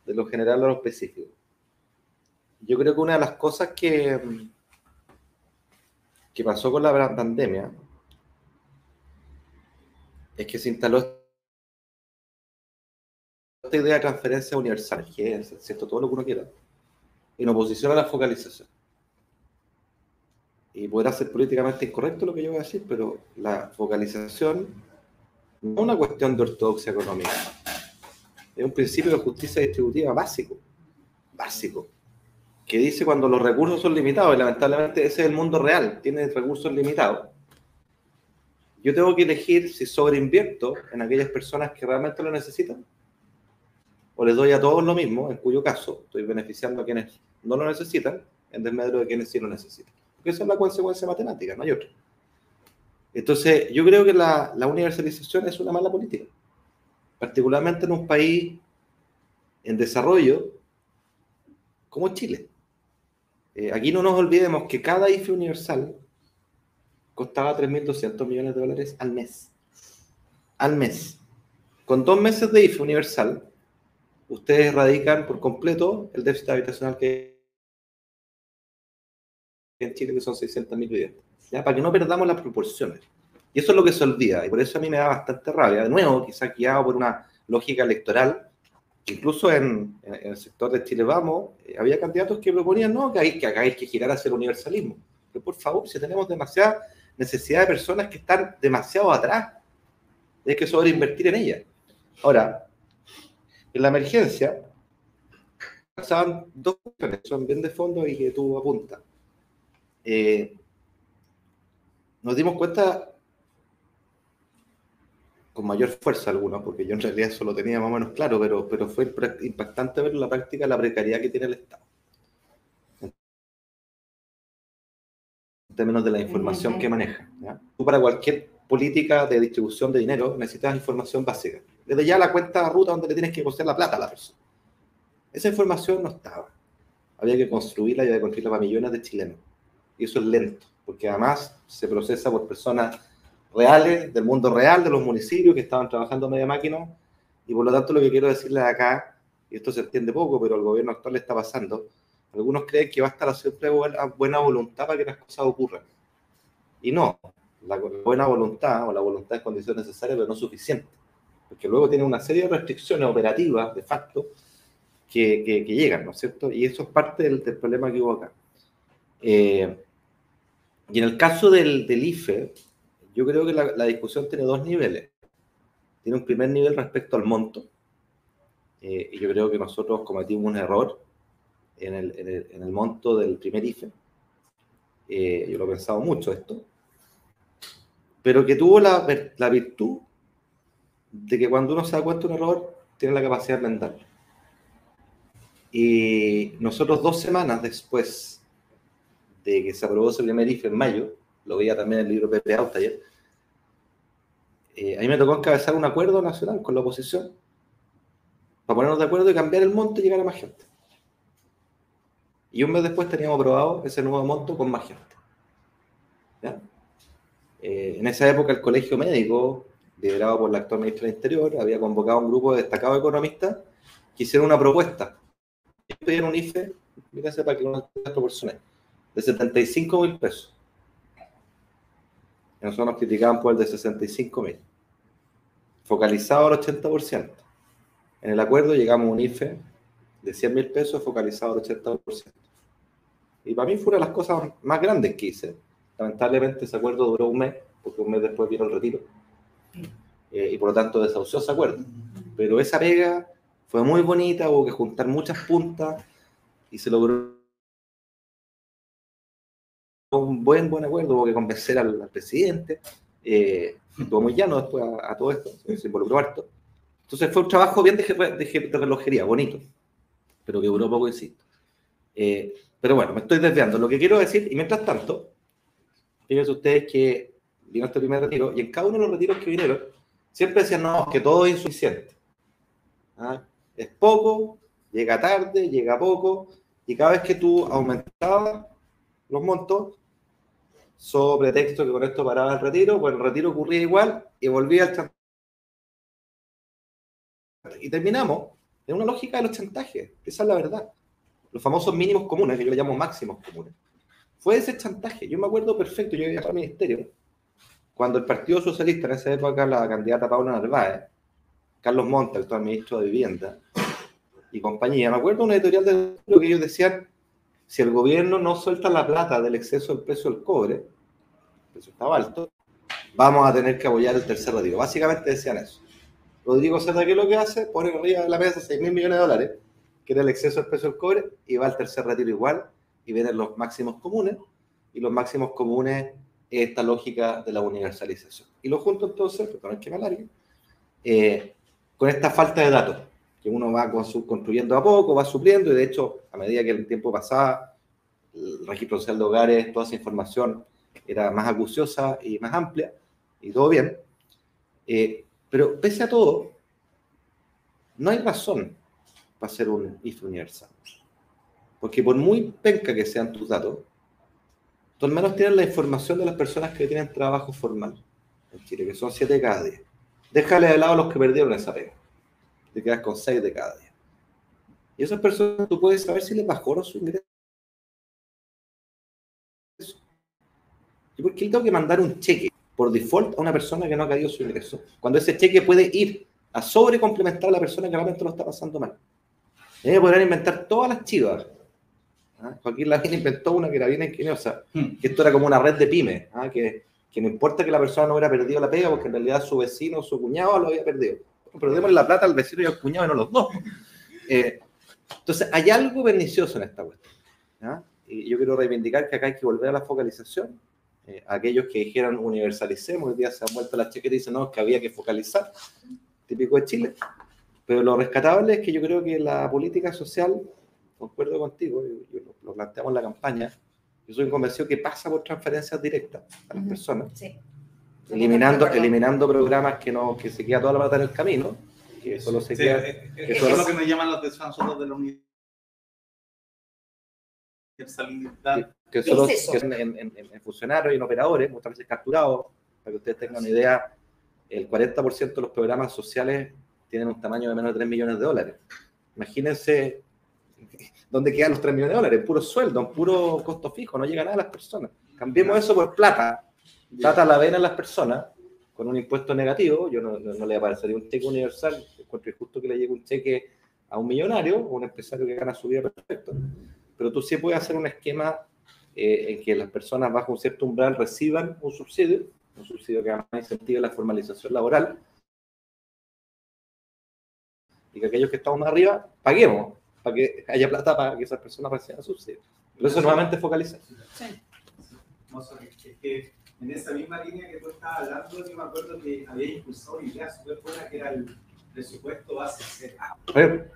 de lo general a lo específico. Yo creo que una de las cosas que que pasó con la pandemia es que se instaló esta idea de transferencia universal, que es ¿cierto? todo lo que uno quiera, en oposición a la focalización. Y podrá ser políticamente incorrecto lo que yo voy a decir, pero la focalización no es una cuestión de ortodoxia económica. Es un principio de justicia distributiva básico, básico, que dice cuando los recursos son limitados, y lamentablemente ese es el mundo real, tiene recursos limitados. Yo tengo que elegir si sobreinvierto en aquellas personas que realmente lo necesitan, o les doy a todos lo mismo, en cuyo caso estoy beneficiando a quienes no lo necesitan, en desmedro de quienes sí lo necesitan. Porque esa es la consecuencia matemática, no hay otra. Entonces, yo creo que la, universalización es una mala política, particularmente en un país en desarrollo como Chile. Eh, aquí no nos olvidemos que cada IFE universal costaba 3.200 millones de dólares al mes. Al mes. Con dos meses de IFE universal, ustedes erradican por completo el déficit habitacional que en Chile, que son 600.000 viviendas. ¿ya? Para que no perdamos las proporciones. Y eso es lo que se olvida, y por eso a mí me da bastante rabia. De nuevo, quizá guiado por una lógica electoral, incluso en, en el sector de Chile Vamos, eh, había candidatos que proponían, no, que hay que, hay que girar hacia el universalismo. Pero por favor, si tenemos demasiada necesidad de personas que están demasiado atrás, hay que sobreinvertir en ellas. Ahora, en la emergencia, pasaban dos cuestiones, son bien de fondo y que tú apuntas. Eh, nos dimos cuenta con mayor fuerza algunos, porque yo en realidad eso lo tenía más o menos claro, pero, pero fue impactante ver en la práctica la precariedad que tiene el Estado. En términos de la información que maneja. ¿ya? Tú para cualquier política de distribución de dinero necesitas información básica. Desde ya la cuenta ruta donde le tienes que poner la plata a la persona. Esa información no estaba. Había que construirla y había que construirla para millones de chilenos. Y eso es lento, porque además se procesa por personas reales, del mundo real, de los municipios que estaban trabajando media máquina. Y por lo tanto lo que quiero decirles acá, y esto se entiende poco, pero al gobierno actual le está pasando, algunos creen que va a estar siempre buena voluntad para que las cosas ocurran. Y no, la buena voluntad o la voluntad es condición necesaria, pero no suficiente. Porque luego tiene una serie de restricciones operativas, de facto, que, que, que llegan, ¿no es cierto? Y eso es parte del, del problema que hubo acá. Eh, y en el caso del, del IFE, yo creo que la, la, discusión tiene dos niveles. Tiene un primer nivel respecto al monto. Eh, y yo creo que nosotros cometimos un error en el, en el, en el monto del primer IFE. Eh, yo lo he pensado mucho esto. Pero que tuvo la, la, virtud de que cuando uno se da cuenta de un error, tiene la capacidad de enmendarlo. Y nosotros dos semanas después de que se aprobó ese primer IFE en mayo, lo veía también en el libro Pepe Auta ayer, eh, a mí me tocó encabezar un acuerdo nacional con la oposición para ponernos de acuerdo y cambiar el monto y llegar a más gente. Y un mes después teníamos aprobado ese nuevo monto con más gente. Eh, en esa época el colegio médico, liderado por la actual ministra del Interior, había convocado a un grupo de destacados economistas que hicieron una propuesta. Ellos pedían un IFE, fíjense para que uno proporcione, de 75 mil pesos nosotros nos criticaban por el de 65 mil. Focalizado al 80%. En el acuerdo llegamos a un IFE de 100 mil pesos focalizado al 80%. Y para mí fue una de las cosas más grandes que hice. Lamentablemente ese acuerdo duró un mes, porque un mes después vino el retiro. Eh, y por lo tanto desahució ese acuerdo. Pero esa pega fue muy bonita, hubo que juntar muchas puntas y se logró un buen, buen acuerdo, hubo que convencer al, presidente, eh, estuvo muy llano después a, todo esto, se involucró harto. Entonces fue un trabajo bien de, de, de relojería, bonito, pero que duró poco, insisto. Eh, pero bueno, me estoy desviando. Lo que quiero decir, y mientras tanto, fíjense ustedes que vino este primer retiro, y en cada uno de los retiros que vinieron, siempre decían, no, que todo es insuficiente. ¿Ah? Es poco, llega tarde, llega poco, y cada vez que tú aumentabas los montos, sobre texto que con esto paraba el retiro, pues el retiro ocurría igual y volvía al chantaje. Y terminamos en una lógica de los chantajes, esa es la verdad. Los famosos mínimos comunes, que yo le llamo máximos comunes. Fue ese chantaje. Yo me acuerdo perfecto, yo viajaba al ministerio, cuando el Partido Socialista, en esa época, la candidata Paula Narváez, Carlos Monta, el ministro de Vivienda, y compañía, me acuerdo una editorial de que ellos decían, si el gobierno no suelta la plata del exceso del precio del cobre, precio estaba alto, vamos a tener que apoyar el tercer retiro. Básicamente decían eso. Rodrigo Zeta, ¿qué es lo que hace? Pone arriba de la mesa 6 mil millones de dólares, que era el exceso del precio del cobre, y va al tercer retiro igual, y vienen los máximos comunes, y los máximos comunes es esta lógica de la universalización. Y lo junto entonces, perdón que me con esta falta de datos, que uno va construyendo a poco, va supliendo, y de hecho, a medida que el tiempo pasaba, el registro social de hogares, toda esa información era más acuciosa y más amplia, y todo bien. Eh, pero pese a todo, no hay razón para hacer un IFE universal. Porque por muy penca que sean tus datos, tú al menos tienes la información de las personas que tienen trabajo formal en Chile, que son 7 de cada 10. Déjale de lado a los que perdieron esa pega. Te quedas con 6 de cada 10. Y esas personas tú puedes saber si les bajó su ingreso. ¿Y por qué tengo que mandar un cheque por default a una persona que no ha caído su ingreso? Cuando ese cheque puede ir a sobrecomplementar a la persona que realmente lo está pasando mal. Ellos podrán inventar todas las chivas. ¿ah? Joaquín Lavín inventó una que era bien ingeniosa, hmm. que esto era como una red de pymes, ¿ah? que, que, no importa que la persona no hubiera perdido la pega, porque en realidad su vecino o su cuñado lo había perdido. Pero démosle la plata al vecino y al cuñado y no los dos. Eh, entonces, hay algo pernicioso en esta cuestión. ¿ah? Y yo quiero reivindicar que acá hay que volver a la focalización eh, aquellos que dijeron universalicemos, hoy día se han vuelto las chequetas y dicen no, que había que focalizar, típico de Chile. Pero lo rescatable es que yo creo que la política social, concuerdo contigo, yo, lo, planteamos en la campaña, yo soy convencido que pasa por transferencias directas a las personas, eliminando, eliminando programas que, no, que se queda toda la plata en el camino, que solo se queda... Eh, eh, eso es lo que nos llaman los desfansos de la unidad que solo en, funcionarios y en operadores, muchas veces capturados, para que ustedes tengan una idea, el 40% de los programas sociales tienen un tamaño de menos de 3 millones de dólares. Imagínense dónde quedan los 3 millones de dólares, puro sueldo, en puro costo fijo, no llega nada a las personas. Cambiemos eso por plata, plata la vena a las personas, con un impuesto negativo, yo no, le aparecería un cheque universal, encuentro justo que le llegue un cheque a un millonario o un empresario que gana su vida perfecto pero tú sí puedes hacer un esquema eh, en que las personas bajo un cierto umbral reciban un subsidio, un subsidio que además incentive la formalización laboral, y que aquellos que estamos más arriba paguemos para que haya plata para que esas personas reciban subsidio. Pero eso nuevamente focalizar. Sí. Es que en esa misma línea que tú estabas hablando, yo me acuerdo que había impulsado una idea súper buena que era el presupuesto base cero.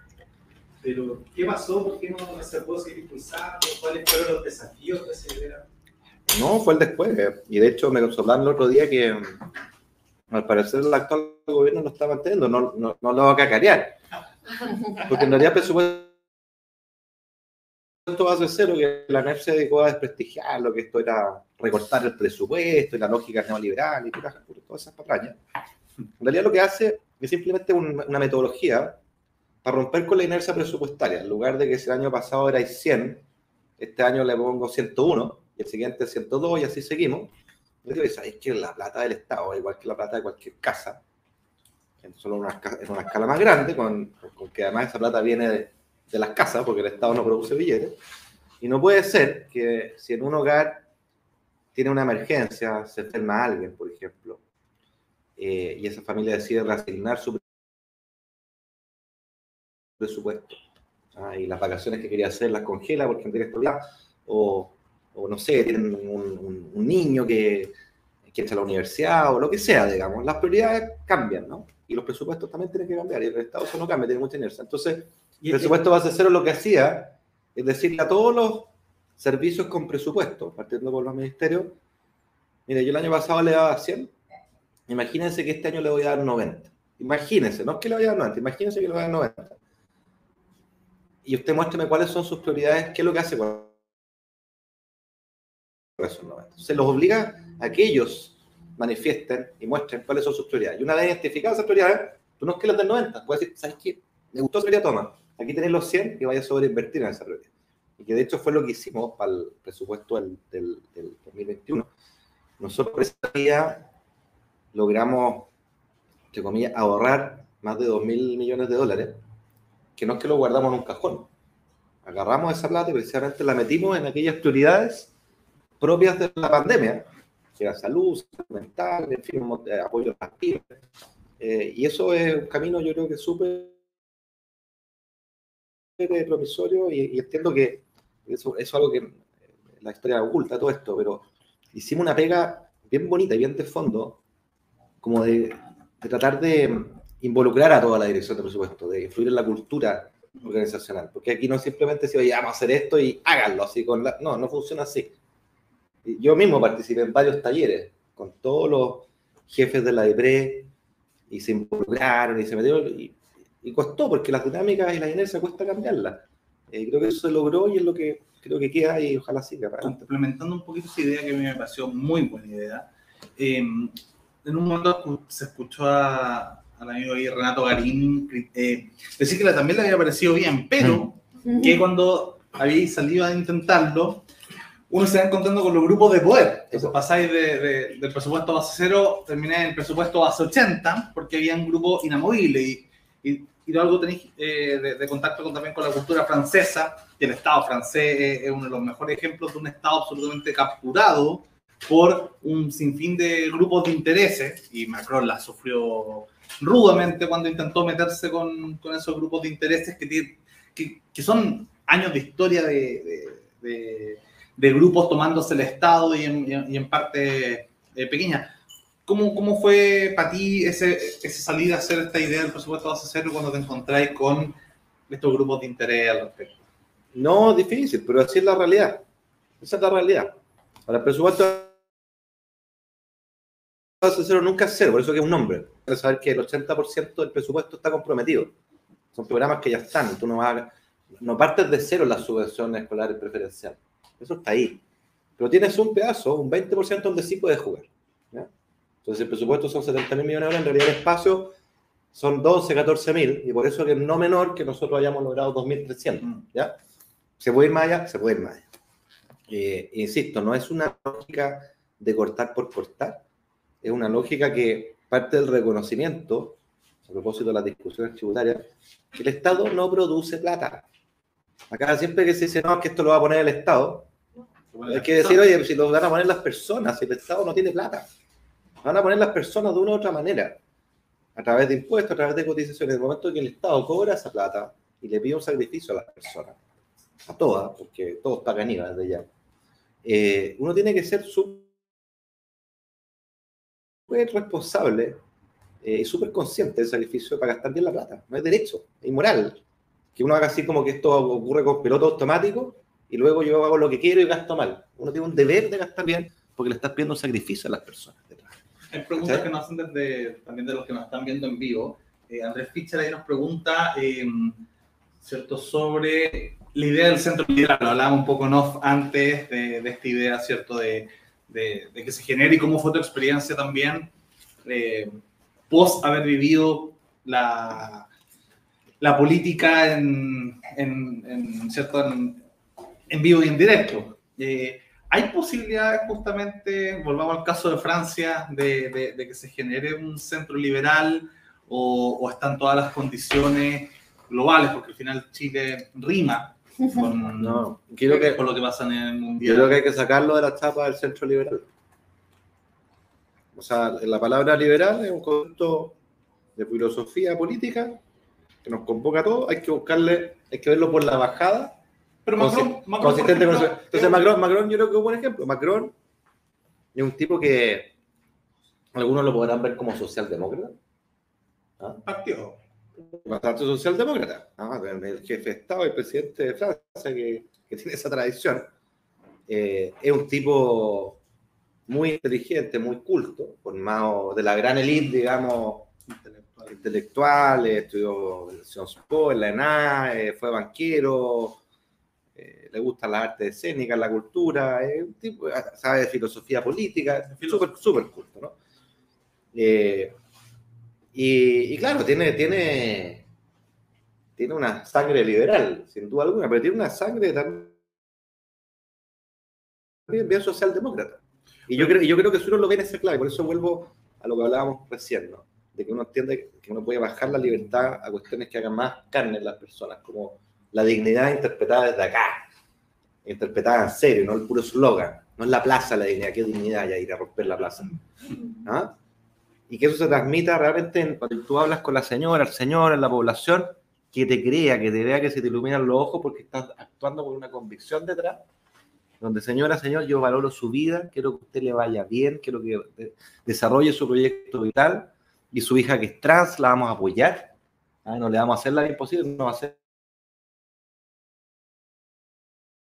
Pero, ¿qué pasó? ¿Por qué no se pudo seguir impulsando? ¿Cuáles fueron los desafíos que se dieron? No, fue el después. Y de hecho, me consultaron el otro día que al parecer el actual gobierno no está manteniendo, no, no, no lo va a cacarear. Porque en realidad el presupuesto base cero que la NEF se dedicó a desprestigiar lo que esto era recortar el presupuesto y la lógica neoliberal y todas esas patrañas. En realidad lo que hace es simplemente una metodología para romper con la inercia presupuestaria. En lugar de que el año pasado era 100, este año le pongo 101 y el siguiente 102 y así seguimos. Es que la plata del Estado, igual que la plata de cualquier casa, en solo una, en una escala más grande, con, que además esa plata viene de, de, las casas, porque el Estado no produce billetes. Y no puede ser que si en un hogar tiene una emergencia, se enferma alguien, por ejemplo, eh, y esa familia decide reasignar su presupuesto. Ah, y las vacaciones que quería hacer las congela porque no tiene estudiar. O, o no sé, tienen un, un, niño que, que está a la universidad o lo que sea, digamos. Las prioridades cambian, ¿no? Y los presupuestos también tienen que cambiar. Y el Estado eso no cambia, tiene mucha inercia. Entonces, el presupuesto base cero lo que hacía es decirle a todos los servicios con presupuesto, partiendo por los ministerios, mire, yo el año pasado le daba 100, imagínense que este año le voy a dar 90. Imagínense, no es que le voy a dar 90, imagínense que le voy a dar 90 y usted muéstrame cuáles son sus prioridades, qué es lo que hace con esos 90. Se los obliga a que ellos manifiesten y muestren cuáles son sus prioridades. Y una vez identificadas esas prioridades, tú no es que las del 90, puedes decir, ¿sabes qué? Me gustó esa prioridad, toma. Aquí tenés los 100 y vaya a sobreinvertir en esa prioridad. Y que de hecho fue lo que hicimos para el presupuesto del, del, 2021. Nosotros esa vía logramos, entre comillas, ahorrar más de 2 mil millones de dólares que no es que lo guardamos en un cajón. Agarramos esa plata y precisamente la metimos en aquellas prioridades propias de la pandemia, que era salud, salud mental, en fin, apoyo a las pymes, Eh, y eso es un camino, yo creo que súper promisorio y, y, entiendo que eso, es algo que la historia oculta todo esto, pero hicimos una pega bien bonita y bien de fondo, como de tratar de involucrar a toda la dirección de presupuesto, de influir en la cultura organizacional, porque aquí no simplemente se oye, vamos a hacer esto y háganlo así con la... No, no funciona así. Yo mismo participé en varios talleres con todos los jefes de la DEPRE y se involucraron y se metieron y, costó porque las dinámicas y la inercia cuesta cambiarlas. Eh, creo que eso se logró y es lo que creo que queda y ojalá siga. Complementando un poquito esa idea que a mí me pareció muy buena idea, eh, en un momento se escuchó a, al amigo ahí, Renato Garín eh, decir que también le había parecido bien, pero que cuando había salido a intentarlo, uno se va encontrando con los grupos de poder. Entonces pasáis de, del presupuesto base cero, terminé en el presupuesto base 80, porque había un grupo inamovible. Y, y, y algo tenéis eh, de, de, contacto con, también con la cultura francesa, y el Estado francés es uno de los mejores ejemplos de un Estado absolutamente capturado por un sinfín de grupos de intereses, y Macron la sufrió rudamente cuando intentó meterse con, con esos grupos de intereses que, que, que, son años de historia de, de, de, grupos tomándose el Estado y en, y en parte eh, pequeña. ¿Cómo, ¿Cómo fue para ti ese, esa salida a hacer esta idea del presupuesto base cero cuando te encontráis con estos grupos de interés al respecto? No, difícil, pero así es la realidad. Esa es la realidad. Para el presupuesto base cero nunca es cero, por eso que es un nombre. Hay que saber que el 80% del presupuesto está comprometido. Son programas que ya están. Tú no, vas a, no partes de cero las subvenciones escolares preferenciales. Eso está ahí. Pero tienes un pedazo, un 20% donde sí puedes jugar. ¿ya? Entonces el presupuesto son 70 mil millones de euros, en realidad el espacio son 12, 14 mil, y por eso que es no menor que nosotros hayamos logrado 2.300. ¿ya? ¿Se puede ir más allá? Se puede ir más allá. Eh, insisto, no es una lógica de cortar por cortar, es una lógica que parte del reconocimiento, a propósito de las discusiones tributarias, que el Estado no produce plata. Acá siempre que se dice, no, es que esto lo va a poner el Estado, hay que decir, oye, si lo van a poner las personas, si el Estado no tiene plata, van a poner las personas de una u otra manera, a través de impuestos, a través de cotizaciones. En el momento que el Estado cobra esa plata y le pide un sacrificio a las personas, a todas, porque todos pagan IVA desde ya, eh, uno tiene que ser súper responsable y eh, súper consciente del sacrificio para gastar bien la plata. No es derecho, es inmoral. Que uno haga así como que esto ocurre con piloto automático y luego yo hago lo que quiero y gasto mal. Uno tiene un deber de gastar bien porque le estás pidiendo un sacrificio a las personas. Detrás. Hay preguntas ¿Sí? que nos hacen desde, también de los que nos están viendo en vivo. Eh, Andrés Fischer ahí nos pregunta, eh, ¿cierto?, sobre la idea del centro liberal. Lo hablábamos un poco ¿no? antes de, de, esta idea, ¿cierto?, de, de, que se genere y cómo fue tu experiencia también eh, post haber vivido la, la política en, en, ¿cierto? En, en, vivo y en directo. Eh, ¿Hay posibilidades justamente, volvamos al caso de Francia, de, de, de que se genere un centro liberal o, o, están todas las condiciones globales? Porque al final Chile rima con, no, quiero que, con lo que pasa en el mundial. Creo que hay que sacarlo de la chapa del centro liberal. O sea, la palabra liberal es un concepto de filosofía política que nos convoca a todos. Hay que buscarle, hay que verlo por la bajada pero Macron, Macron consistente con eso. Entonces, Macron, Macron, yo creo que es un buen ejemplo. Macron es un tipo que algunos lo podrán ver como socialdemócrata. ¿Ah? Partido. Bastante socialdemócrata. ¿ah? El jefe de Estado y el presidente de Francia que, que tiene esa tradición. Eh, es un tipo muy inteligente, muy culto, formado de la gran élite, digamos, intelectual, intelectual estudió en la ENA, eh, fue banquero, eh, le gustan las artes escénicas, la cultura, es un tipo, sabe de filosofía política, súper, súper culto, ¿no? Y, claro, tiene, tiene, tiene una sangre liberal, sin duda alguna, pero tiene una sangre también bien socialdemócrata. Y yo creo, yo creo que eso uno lo ve en esa clave, por eso vuelvo a lo que hablábamos recién, ¿no? De que uno entiende que uno puede bajar la libertad a cuestiones que hagan más carne en las personas, como la dignidad interpretada desde acá, interpretada en serio, no el puro eslogan. No es la plaza la dignidad, qué dignidad ya ir a romper la plaza. ¿Ah? Y que eso se transmita realmente en- cuando tú hablas con la señora, el señor, en la población, que te crea, que te vea que se te iluminan los ojos porque estás actuando con una convicción detrás, donde señora, señor, yo valoro su vida, quiero que usted le vaya bien, quiero que de- desarrolle su proyecto vital y su hija que es trans la vamos a apoyar, ¿ah? no le vamos a hacer la imposible, no va a hacer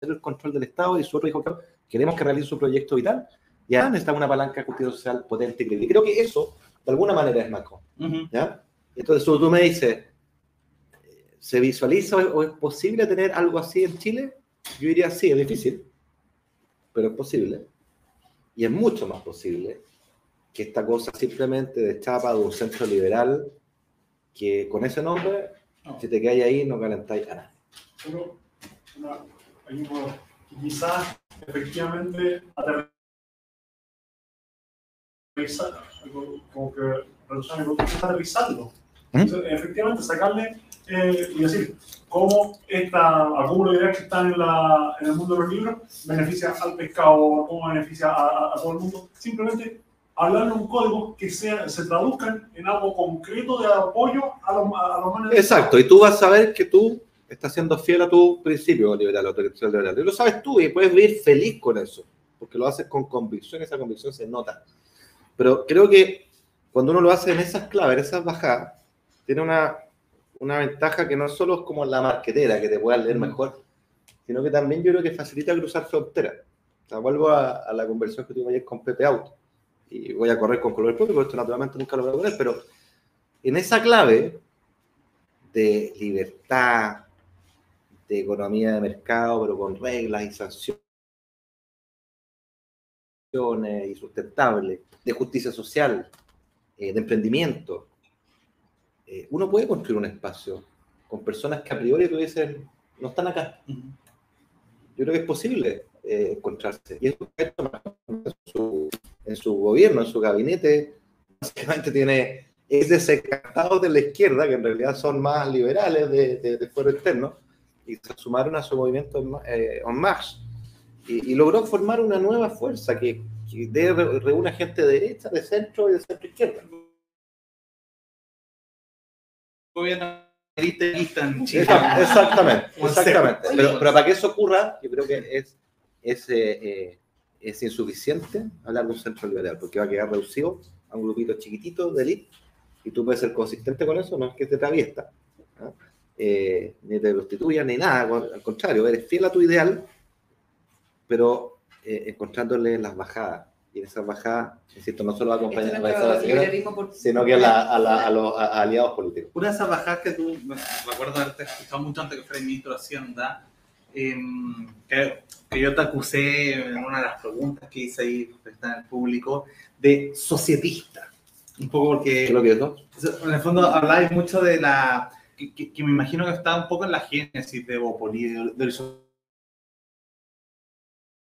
el control del Estado y su otro hijo, queremos que realice su proyecto vital, y además necesitamos una palanca de justicia social potente. Y creo que eso, de alguna manera, es Macron. Ujú. ¿ya? Entonces, tú, tú me dices, ¿se visualiza o es posible tener algo así en Chile? Yo diría, sí, es difícil, pero es posible. Y es mucho más posible que esta cosa simplemente de chapa de un centro liberal que con ese nombre, No. si te quedáis ahí, no calentáis a nadie. Pero que quizás efectivamente como que algo, quizás aterrizarlo. ¿Mm? Entonces, efectivamente, sacarle eh, y decir cómo esta acúmulo de ideas que están en, la, en el mundo de los libros beneficia al pescado, cómo beneficia a, a- todo el mundo. Simplemente hablarle un código que sea, se traduzcan en algo concreto de apoyo a los, a los manes- Exacto, y tú vas a saber que tú estás siendo fiel a tu principio liberal, autoritario liberal. Y lo sabes tú y puedes vivir feliz con eso, porque lo haces con convicción, esa convicción se nota. Pero creo que cuando uno lo hace en esas claves, en esas bajadas, tiene una, una ventaja que no solo es como la marquetera, que te puedas leer mejor, sino que también yo creo que facilita cruzar fronteras. O sea, vuelvo a, a la conversación que tuvimos ayer con Pepe Auto, y voy a correr con color propio, porque esto naturalmente nunca lo voy a poner, pero en esa clave de libertad, de economía de mercado, pero con reglas y sanciones y sustentable, de justicia social, eh, de emprendimiento, eh, uno puede construir un espacio con personas que a priori tú dices, no están acá. Yo creo que es posible eh, encontrarse. Y eso en su, en su gobierno, en su gabinete, básicamente tiene es desencantados de la izquierda, que en realidad son más liberales de, de, de fuero externo, y se sumaron a su movimiento en, eh, en marche. Y, y logró formar una nueva fuerza que, que de- reúne gente de derecha, de centro y de centro izquierda. Gobierno en Chile. Exact- Exactamente, exactamente. Pero, pero para que eso ocurra, yo creo que es, es, eh, eh, es insuficiente hablar de un centro liberal, porque va a quedar reducido a un grupito chiquitito de élite, y tú puedes ser consistente con eso, no es que te traviesta, ¿no? Eh, ni te prostituyas, ni nada, al contrario, eres fiel a tu ideal, pero eh, encontrándole las bajadas. Y en esas bajadas, insisto, no solo va a Esto acompañar es a la señora, por- sino que a, la- a la- a los a- a aliados políticos. Una de esas bajadas que tú, me recuerdo haberte escuchado mucho antes que fuera ministro de Hacienda, em, que, que yo te acusé en una de las preguntas que hice ahí, que está en el público, de societista. Un poco porque... ¿Qué es lo que yo En el fondo habláis mucho de la. Que, que- que me imagino que está un poco en la génesis de Bopoli, del, del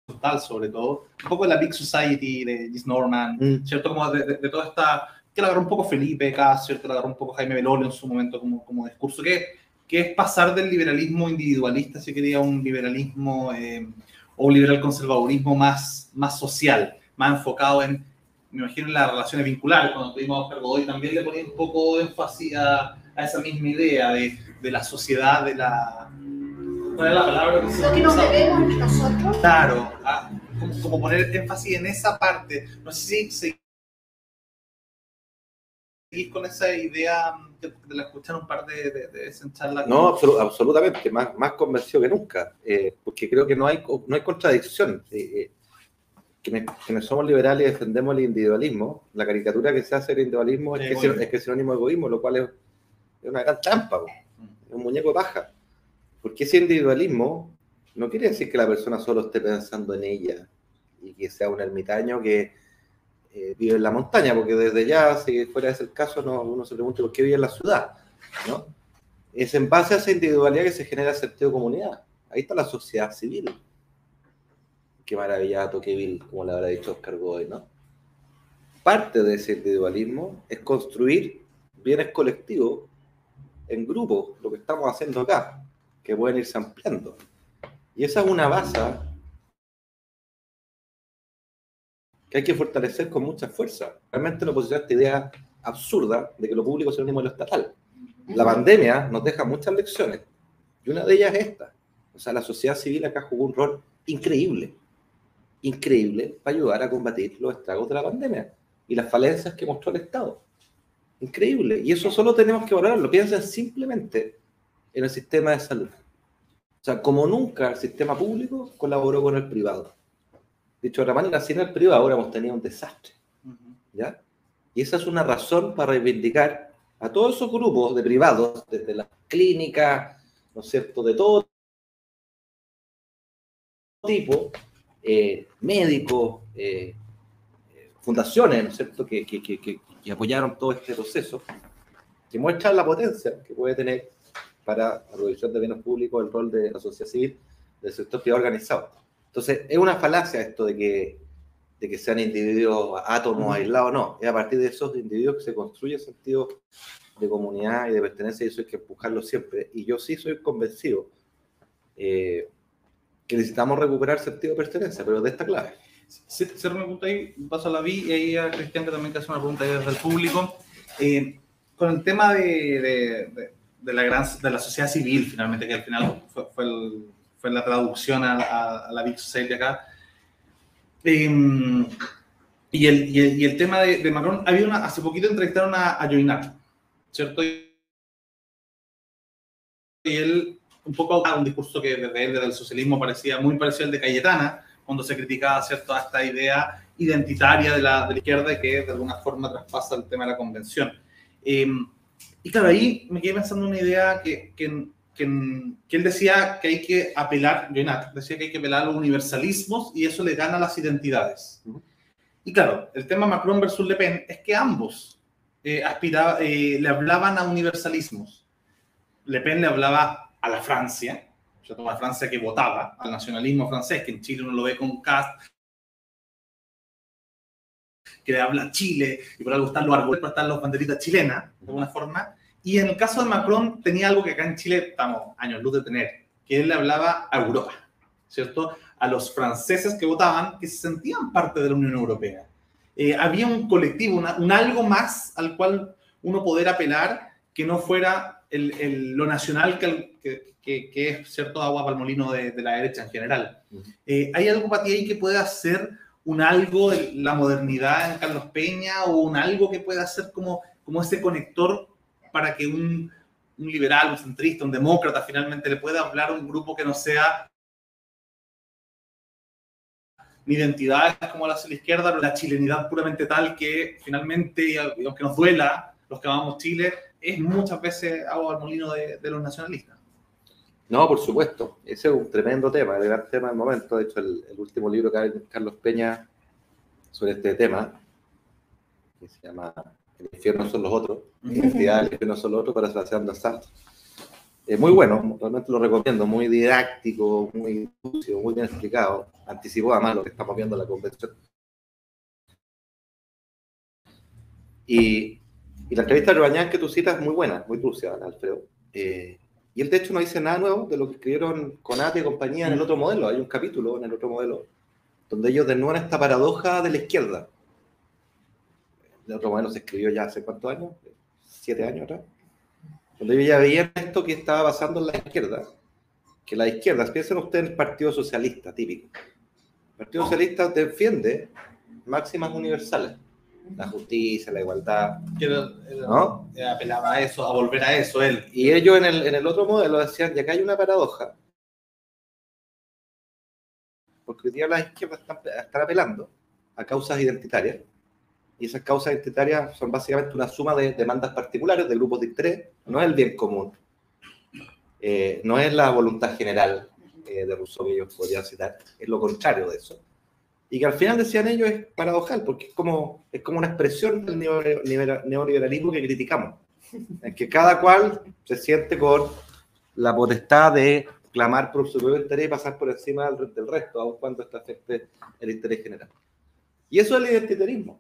social sobre todo. Un poco de la Big Society de Gis Norman, Mm. ¿cierto? Como de, de- de toda esta. Que la agarró un poco Felipe Cas, ¿cierto? La agarró un poco Jaime Belolio en su momento como, como discurso, que, que es pasar del liberalismo individualista, si quería, a un liberalismo eh, o un liberal conservadurismo más, más social, más enfocado en me imagino en las relaciones vinculares, cuando tuvimos a Oscar Godoy también le ponía un poco de énfasis a, a esa misma idea de, de la sociedad, de la... ¿Cuál es la palabra que se Lo que nos usa? debemos entre nosotros. Claro, ah, como, como poner énfasis en esa parte. No sé si seguís con esa idea que te la escucharon un par de, de, de veces en charla. No, absolu- absolutamente, más, más convencido que nunca, eh, porque creo que no hay, co- no hay contradicción. Eh, eh, quienes, quienes somos liberales y defendemos el individualismo, la caricatura que se hace del individualismo es que, es, que es sinónimo de egoísmo, lo cual es, es una gran trampa, po. es un muñeco de paja. Porque ese individualismo no quiere decir que la persona solo esté pensando en ella y que sea un ermitaño que eh, vive en la montaña, porque desde ya, si fuera ese el caso, no, uno se pregunta por qué vive en la ciudad, ¿no? Es en base a esa individualidad que se genera el sentido de comunidad. Ahí está la sociedad civil. Qué maravilla, Tocqueville, como le habrá dicho Oscar Godoy, ¿no? Parte de ese individualismo es construir bienes colectivos en grupos, lo que estamos haciendo acá, que pueden irse ampliando. Y esa es una base que hay que fortalecer con mucha fuerza. Realmente la oposición a esta idea absurda de que lo público es sinónimo de lo estatal. La pandemia nos deja muchas lecciones y una de ellas es esta. O sea, la sociedad civil acá jugó un rol increíble, increíble para ayudar a combatir los estragos de la pandemia y las falencias que mostró el Estado. Increíble. Y eso solo tenemos que valorarlo. Piensen simplemente en el sistema de salud. O sea, como nunca el sistema público colaboró con el privado. Dicho de otra manera, sin el privado ahora hemos tenido un desastre. ¿Ya? Y esa es una razón para reivindicar a todos esos grupos de privados, desde las clínicas, ¿no es cierto?, de todo tipo, eh, médicos, eh, fundaciones, ¿no es cierto?, que, que, que, que, apoyaron todo este proceso, que muestran la potencia que puede tener para la provisión de bienes públicos el rol de la sociedad civil, del sector privado organizado. Entonces, es una falacia esto de que, de que sean individuos átomos aislados, no, es a partir de esos individuos que se construye el sentido de comunidad y de pertenencia y eso hay que empujarlo siempre. Y yo sí soy convencido eh, que necesitamos recuperar sentido de pertenencia, pero de esta clave. Cierro mi pregunta ahí, paso a la vi y ahí a Cristian que también hace una pregunta ahí desde el público. Eh, con el tema de, de, de, la gran, de la sociedad civil, finalmente, que al final fue, fue, el, fue la traducción a, a, a la Big Society acá. Eh, y, el, y, el, y, el, tema de, de, Macron, había una, hace poquito entrevistaron a, a Joinat, ¿cierto? Y él un poco un discurso que desde él, desde el socialismo, parecía muy parecido al de Cayetana, cuando se criticaba ¿cierto? esta idea identitaria de la, de la izquierda que de alguna forma traspasa el tema de la convención. Eh, y claro, ahí me quedé pensando una idea que, que, que, que, él decía que hay que apelar, Joinat, decía que hay que apelar a los universalismos y eso le gana a las identidades. Y claro, el tema Macron versus Le Pen es que ambos eh, aspiraba, eh, le hablaban a universalismos. Le Pen le hablaba a la Francia, yo tomo a Francia que votaba, al nacionalismo francés, que en Chile uno lo ve con Cast, que le habla Chile, y por algo están los árboles, por están las banderitas chilenas, de alguna forma. Y en el caso de Macron tenía algo que acá en Chile estamos años luz de tener, que él le hablaba a Europa, ¿cierto? A los franceses que votaban, que se sentían parte de la Unión Europea. Eh, había un colectivo, una, un algo más al cual uno poder apelar que no fuera el, el, lo nacional que, que, que, es cierto agua para el molino de, de, la derecha en general. Uh -huh. eh, ¿Hay algo para ti ahí que pueda hacer un algo de la modernidad en Carlos Peña o un algo que pueda hacer como, como ese conector para que un, un liberal, un centrista, un demócrata finalmente le pueda hablar a un grupo que no sea ni identidades como la de la izquierda, pero la chilenidad puramente tal que finalmente, aunque nos duela, los que amamos Chile, es muchas veces agua al molino de, los nacionalistas. No, por supuesto. Ese es un tremendo tema, el gran tema del momento. De hecho, el, el último libro que hay Carlos Peña sobre este tema, que se llama El infierno son los otros, Identidad del infierno son los otros, para Sebastián Santos. Es muy bueno, realmente lo recomiendo, muy didáctico, muy sucio, muy bien explicado. Anticipó además lo que estamos viendo en la convención. Y y la entrevista de Rubañán que tú citas es muy buena, muy dulce, Alfredo. Eh, y él, de hecho, no dice nada nuevo de lo que escribieron Conate y compañía en el otro modelo. Hay un capítulo en el otro modelo donde ellos desnudan esta paradoja de la izquierda. El otro modelo se escribió ya hace cuántos años? Siete años atrás. Donde ellos ya veían esto que estaba pasando en la izquierda. Que la izquierda, piensen ustedes en el Partido Socialista, típico. El Partido Socialista defiende máximas universales la justicia, la igualdad. ¿no? Apelaba a eso, a volver a eso él. Y ellos en el, en el otro modelo decían, y acá hay una paradoja, porque hoy día las izquierdas están, están apelando a causas identitarias, y esas causas identitarias son básicamente una suma de demandas particulares de grupos de interés, no es el bien común, eh, no es la voluntad general eh, de Rousseau que ellos podrían citar, es lo contrario de eso y que al final decían ellos es paradojal, porque es como, es como una expresión del neoliberalismo que criticamos, en que cada cual se siente con la potestad de clamar por su propio interés y pasar por encima del, del resto, aun cuando esto afecte el interés general. Y eso es el identitarismo.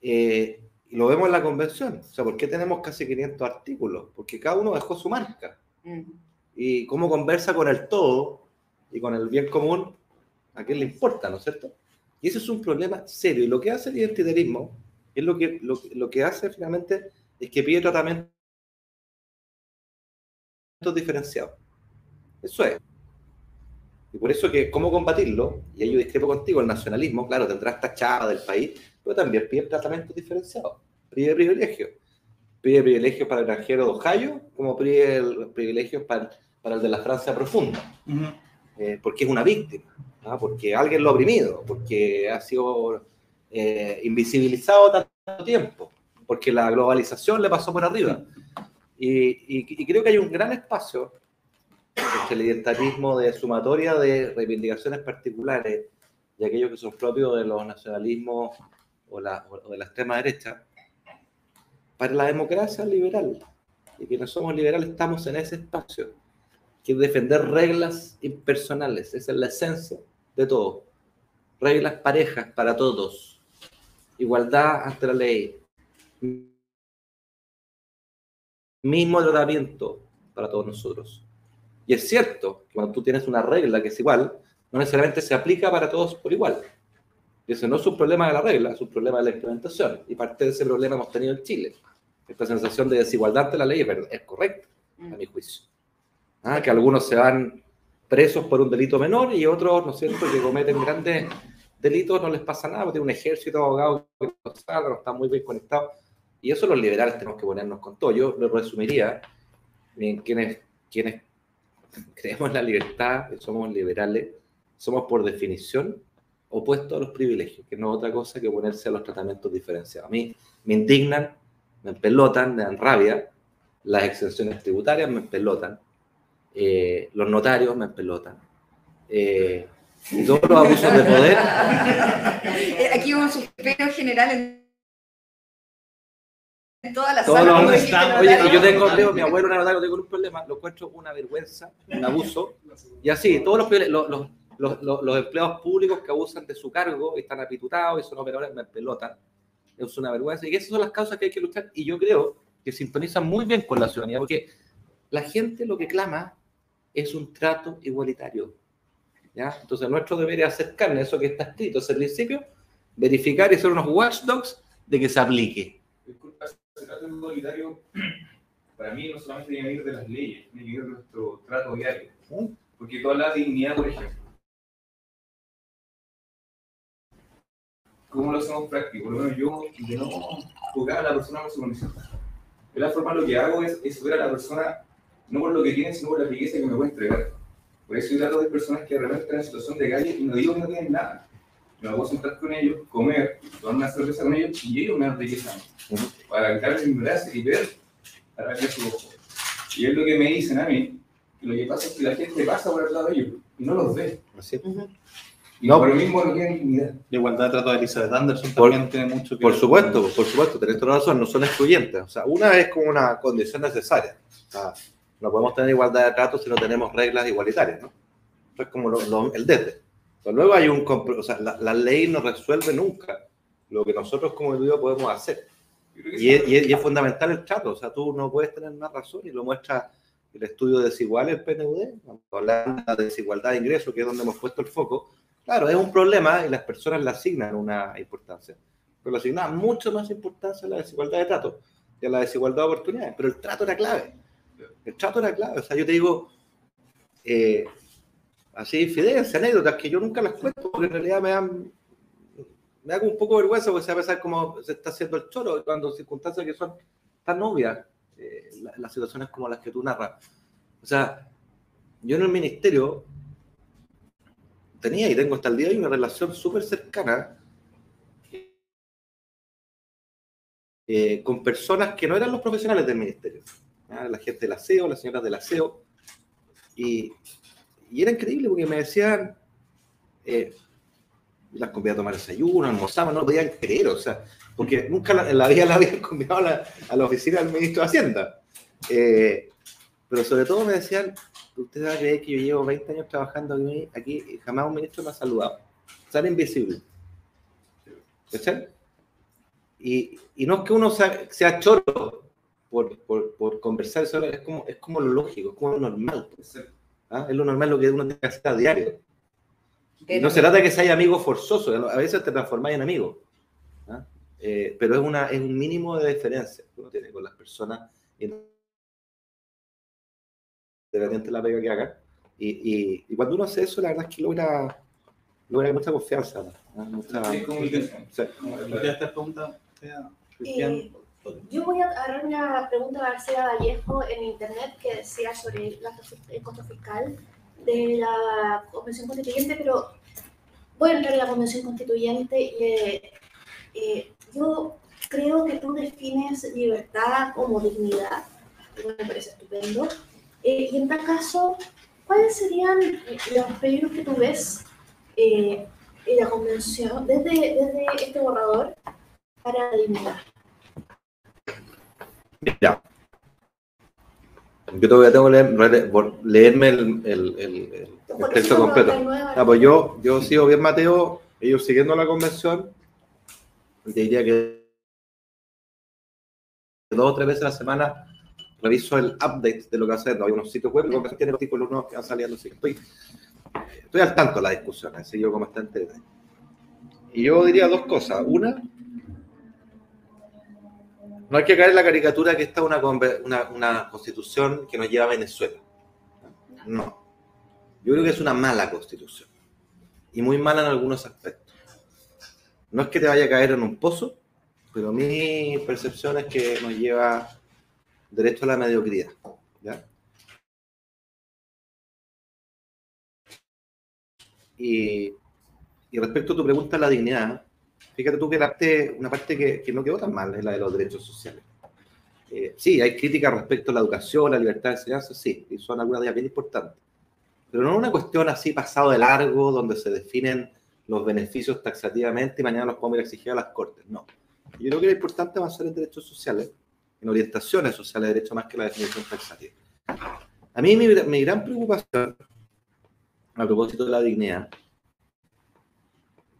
Eh, y lo vemos en la convención. O sea, ¿por qué tenemos casi 500 artículos? Porque cada uno dejó su marca. Mm. Y cómo conversa con el todo y con el bien común ¿A quién le importa, no es cierto? Y ese es un problema serio. Y lo que hace el identitarismo es lo que, lo, lo que hace finalmente es que pide tratamientos diferenciados. Eso es. Y por eso que, ¿cómo combatirlo? Y ahí yo discrepo contigo, el nacionalismo, claro, tendrá esta chava del país, pero también pide tratamientos diferenciados, pide privilegios. Pide privilegios para el extranjero de Ohio, como pide privilegios para, para el de la Francia profunda. Eh, porque es una víctima, ¿no? porque alguien lo ha oprimido, porque ha sido eh, invisibilizado tanto tiempo, porque la globalización le pasó por arriba. Y, y, creo que hay un gran espacio entre el identitarismo de sumatoria de reivindicaciones particulares y aquellos que son propios de los nacionalismos o, la, o de la extrema derecha, para la democracia liberal. Y quienes somos liberales estamos en ese espacio, que defender reglas impersonales, esa es la esencia de todo. Reglas parejas para todos, igualdad ante la ley, mismo tratamiento para todos nosotros. Y es cierto que cuando tú tienes una regla que es igual, no necesariamente se aplica para todos por igual. Y ese no es un problema de la regla, es un problema de la implementación. Y parte de ese problema hemos tenido en Chile. Esta sensación de desigualdad de la ley es, correcta, a mi juicio. Ah, que algunos se van presos por un delito menor y otros, ¿no es cierto?, que cometen grandes delitos, no les pasa nada, porque tiene un ejército de abogados que no están muy bien conectados. Y eso los liberales tenemos que ponernos con todo. Yo lo resumiría en quienes, quienes creemos en la libertad, que somos liberales, somos por definición opuestos a los privilegios, que no es otra cosa que ponerse a los tratamientos diferenciados. A mí me indignan, me empelotan, me dan rabia, las exenciones tributarias me empelotan, eh, los notarios me empelotan. Eh, y todos los abusos de poder. Eh, aquí hubo un suspiro general en todas las Todos los Oye, y yo tengo, mi abuelo era notario, tengo un problema, lo encuentro una vergüenza, un abuso. Y así, todos los, los, los, los, empleados públicos que abusan de su cargo, están apitutados y son operadores, me pelotan. Es una vergüenza. Y esas son las causas que hay que luchar. Y yo creo que sintonizan muy bien con la ciudadanía, porque la gente lo que clama es un trato igualitario. ¿ya? Entonces, nuestro deber es hacer carne, eso que está escrito, ese principio, verificar y ser unos watchdogs de que se aplique. Disculpa, el trato igualitario, para mí, no solamente tiene que ir de las leyes, tiene que ir de nuestro trato diario. ¿Mm? Porque toda la dignidad, por ejemplo, ¿Cómo lo hacemos práctico? Por lo menos yo, de no juzgar a la persona por su condición. De la forma lo que hago es, es ver a la persona no por lo que tiene, sino por la riqueza que me puede entregar. Por eso yo trato de personas que de repente están en situación de calle y no digo que no tienen nada. Me voy a sentar con ellos, comer, tomar una cerveza con ellos y ellos me dan riqueza para arrancarme mi brazo y ver para ver su ojo. Y es lo que me dicen a mí, que lo que pasa es que la gente pasa por el lado de ellos y no los ve. Así. Y no, por lo mismo no tienen dignidad. La igualdad de trato de Elizabeth Anderson por, también tiene mucho que Por supuesto, por supuesto, tenés toda razón, no son excluyentes. O sea, una es como una condición necesaria. O sea, no podemos tener igualdad de trato si no tenemos reglas igualitarias, ¿no? es como el desde. luego hay un... O sea, la, ley no resuelve nunca lo que nosotros como individuo podemos hacer. Y es, y, es, fundamental el trato. O sea, tú no puedes tener una razón y lo muestra el estudio desigual, el PNUD, hablando de desigualdad de ingresos, que es donde hemos puesto el foco Claro, es un problema y las personas le asignan una importancia, pero le asignan mucho más importancia a la desigualdad de trato y a la desigualdad de oportunidades. Pero el trato era clave. El trato era clave. O sea, yo te digo, eh, así infidencia, anécdotas que yo nunca las cuento porque en realidad me dan me da un poco vergüenza porque se va a pensar cómo se está haciendo el choro cuando circunstancias que son tan obvias, eh, las situaciones como las que tú narras. O sea, yo en el ministerio tenía y tengo hasta el día de hoy una relación súper cercana eh, con personas que no eran los profesionales del ministerio. La gente del aseo, las señoras del aseo. Y, y era increíble porque me decían, eh, las convidaba a tomar desayuno, almorzaban, no lo podían creer, o sea, porque nunca la vida la habían convidado a la, oficina del ministro de Hacienda. Eh, pero sobre todo me decían, usted va a creer que yo llevo 20 años trabajando aquí, y jamás un ministro me ha saludado. Sale invisible. ¿Cachai? Y, y no es que uno sea, sea choro por, por, por, conversar, eso es como, es como lo lógico, es como lo normal. ¿ah? Es lo normal lo que uno tiene que hacer a diario. Pero- No se trata de que seas amigo forzoso, a veces te transformáis en amigo. ¿ah? Eh, pero es, una, es un mínimo de diferencia que uno tiene con las personas, independiente de la pega que hagan. Y, y, y cuando uno hace eso, la verdad es que logra, logra mucha confianza. ¿ah? Mucha- Sí, como el que- sí. como que esta pregunta sea, Cristian. Yo voy a agarrar una pregunta de García Vallejo en internet que decía sobre fis- el costo fiscal de la Convención Constituyente, pero voy a entrar en la Convención Constituyente y eh, yo creo que tú defines libertad como dignidad, me parece estupendo, Eh, y en tal caso, ¿cuáles serían los peligros que tú ves eh, en la Convención desde, desde este borrador para la dignidad? Mira. Yo todavía tengo que leer- leerme el, el- el- el- texto completo. Ah, pues yo, yo sigo bien, Mateo, ellos siguiendo la convención, te diría que dos o tres veces a la semana reviso el update de lo que hacer. Hay unos sitios web, la convención tiene artículos nuevos que van saliendo, así que estoy, estoy al tanto de la discusión, así yo como está en detalle. Y yo diría dos cosas. Una, no hay que caer en la caricatura que esta es una, una, constitución que nos lleva a Venezuela. No. Yo creo que es una mala constitución. Y muy mala en algunos aspectos. No es que te vaya a caer en un pozo, pero mi percepción es que nos lleva derecho a la mediocridad. ¿ya? Y, y respecto a tu pregunta, la dignidad, fíjate tú que parte- una parte que, que no quedó tan mal es la de los derechos sociales. Eh, sí, hay críticas respecto a la educación, la libertad de enseñanza, sí, y son algunas de ellas bien importantes. Pero no una cuestión así pasado de largo, donde se definen los beneficios taxativamente y mañana los podemos ir a exigir a las cortes. No. Yo creo que es importante avanzar en derechos sociales, en orientaciones sociales de derecho más que la definición taxativa. A mí mi, mi gran preocupación, a propósito de la dignidad,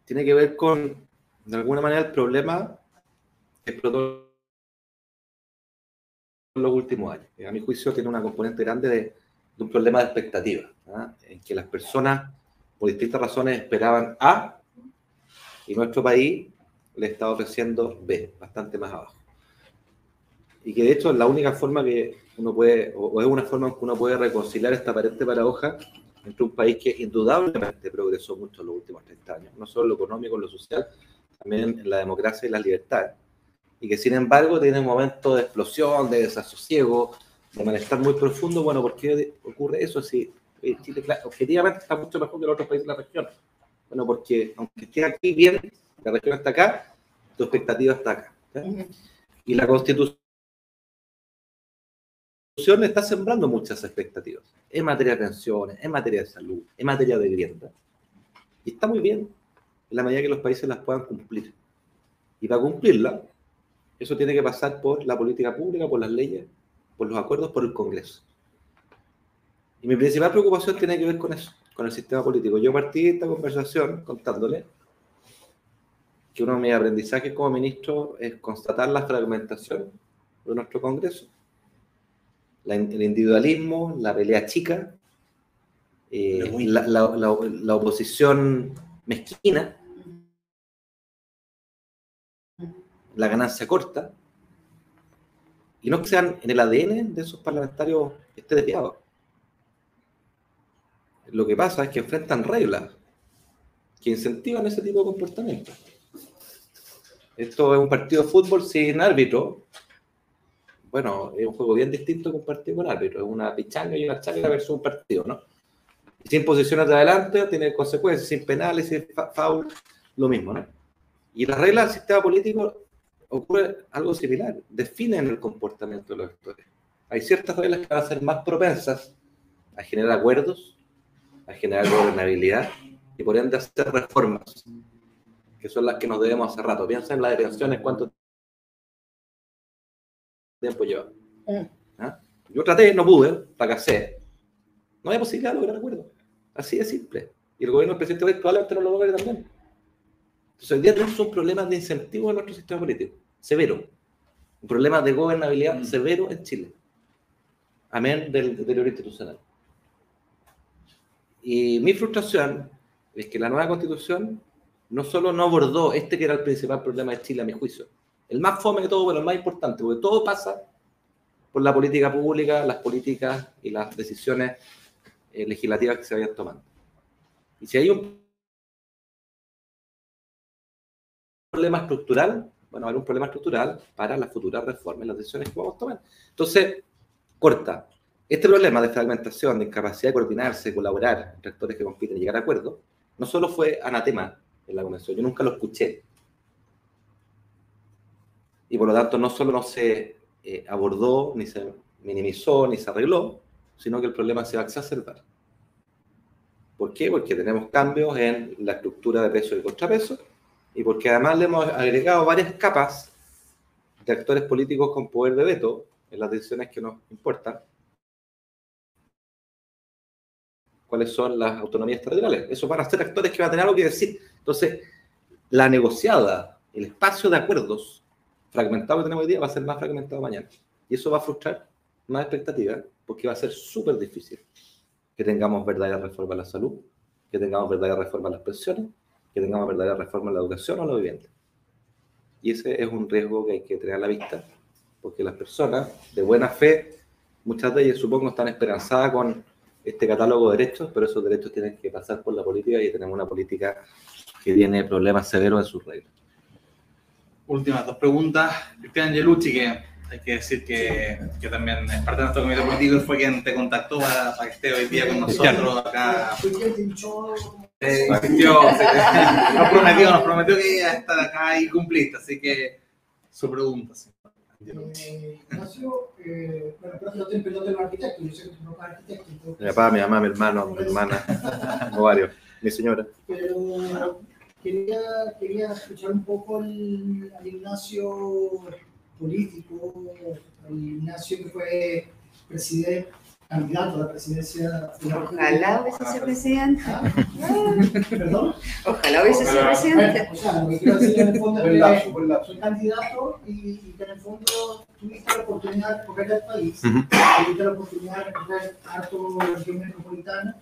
tiene que ver con, de alguna manera, el problema explotó en los últimos años. A mi juicio tiene una componente grande de, un problema de expectativa, ¿ah? en que las personas, por distintas razones, esperaban A y nuestro país le está ofreciendo B, bastante más abajo. Y que de hecho es la única forma que uno puede, o es una forma en que uno puede reconciliar esta aparente paradoja entre un país que indudablemente progresó mucho en los últimos 30 años, no solo en lo económico, en lo social, también en la democracia y las libertades, y que sin embargo tiene un momento de explosión, de desasosiego, de malestar muy profundo. Bueno, ¿por qué ocurre eso si Chile claro, objetivamente está mucho mejor que los otros países de la región? Bueno, porque aunque esté aquí bien, la región está acá, tu expectativa está acá. Ujú. Y la constitución está sembrando muchas expectativas en materia de pensiones, en materia de salud, en materia de vivienda. Y está muy bien en la medida que los países las puedan cumplir. Y para cumplirla, eso tiene que pasar por la política pública, por las leyes, por los acuerdos, por el Congreso. Y mi principal preocupación tiene que ver con eso, con el sistema político. Yo partí esta conversación contándole que uno de mis aprendizajes como ministro es constatar la fragmentación de nuestro Congreso. La- el individualismo, la pelea chica, eh, la- la oposición mezquina, la ganancia corta, y no que sean en el ADN de esos parlamentarios que esté desviado. Lo que pasa es que enfrentan reglas que incentivan ese tipo de comportamiento. Esto es un partido de fútbol sin árbitro. Bueno, es un juego bien distinto que un partido con árbitro. Es una pichanga y una chaca versus un partido, ¿no? Sin posiciones de adelante, tiene consecuencias, sin penales, sin foul, lo mismo, ¿no? Y las reglas del sistema político ocurre algo similar. Definen el comportamiento de los actores. Hay ciertas reglas que van a ser más propensas a generar acuerdos, a generar gobernabilidad y por ende hacer reformas que son las que nos debemos hace rato. Piensa en la de pensiones, cuánto tiempo lleva. Mm. ¿Ah? Yo traté, no pude, fracasé. No hay posibilidad de lograr acuerdo. Así de simple. Y el gobierno del presidente Boric probablemente no lo logre también. Entonces, hoy día tenemos un problema de incentivo en nuestro sistema político, severo. Un problema de gobernabilidad Mm. severo en Chile. Amén del deterioro institucional. Y mi frustración es que la nueva constitución no solo no abordó este que era el principal problema de Chile a mi juicio, el más fome de todo, pero el más importante, porque todo pasa por la política pública, las políticas y las decisiones eh, legislativas que se vayan tomando. Y si hay un problema estructural, bueno, hay un problema estructural para las futuras reformas y las decisiones que vamos a tomar. Entonces, corta, este problema de fragmentación, de incapacidad de coordinarse, de colaborar entre actores que compiten y llegar a acuerdos, no solo fue anatema en la convención, yo nunca lo escuché. Y por lo tanto, no solo no se eh, abordó, ni se minimizó, ni se arregló, sino que el problema se va a exacerbar. ¿Por qué? Porque tenemos cambios en la estructura de peso y contrapeso, y porque además le hemos agregado varias capas de actores políticos con poder de veto en las decisiones que nos importan, cuáles son las autonomías territoriales. Esos van a ser actores que van a tener algo que decir. Entonces, la negociada, el espacio de acuerdos fragmentado que tenemos hoy día va a ser más fragmentado mañana. Y eso va a frustrar más expectativas, porque va a ser súper difícil que tengamos verdaderas reformas en la salud, que tengamos verdaderas reformas en las pensiones, que tengamos verdaderas reformas en la educación o en la vivienda. Y ese es un riesgo que hay que tener a la vista, porque las personas de buena fe, muchas de ellas supongo están esperanzadas con este catálogo de derechos, pero esos derechos tienen que pasar por la política y tenemos una política que tiene problemas severos en sus reglas. Últimas dos preguntas. Cristian Gelucci, que hay que decir que, que, también es parte de nuestro comité político y fue quien te contactó para, para que esté hoy día con nosotros acá. Eh, insistió, nos prometió, nos prometió que iba a estar acá y cumpliste, así que su pregunta. Sí. Eh, Ignacio, eh, bueno, que yo te de los arquitectos, yo sé que tú no eres arquitecto. Entonces, mi papá, mi mamá, mi hermano, mi hermana, no varios, mi señora. Pero quería, quería escuchar un poco al, al Ignacio político, al Ignacio que fue presidente candidato a la presidencia. Ojalá hubiese sido presidente. ¿Ah? ¿Perdón? Ojalá hubiese sido presidente. O sea, lo que quiero decir en el fondo es que soy candidato y, que en el fondo tuviste la oportunidad de recorrer el país, tuviste la oportunidad de recorrer harto la región metropolitana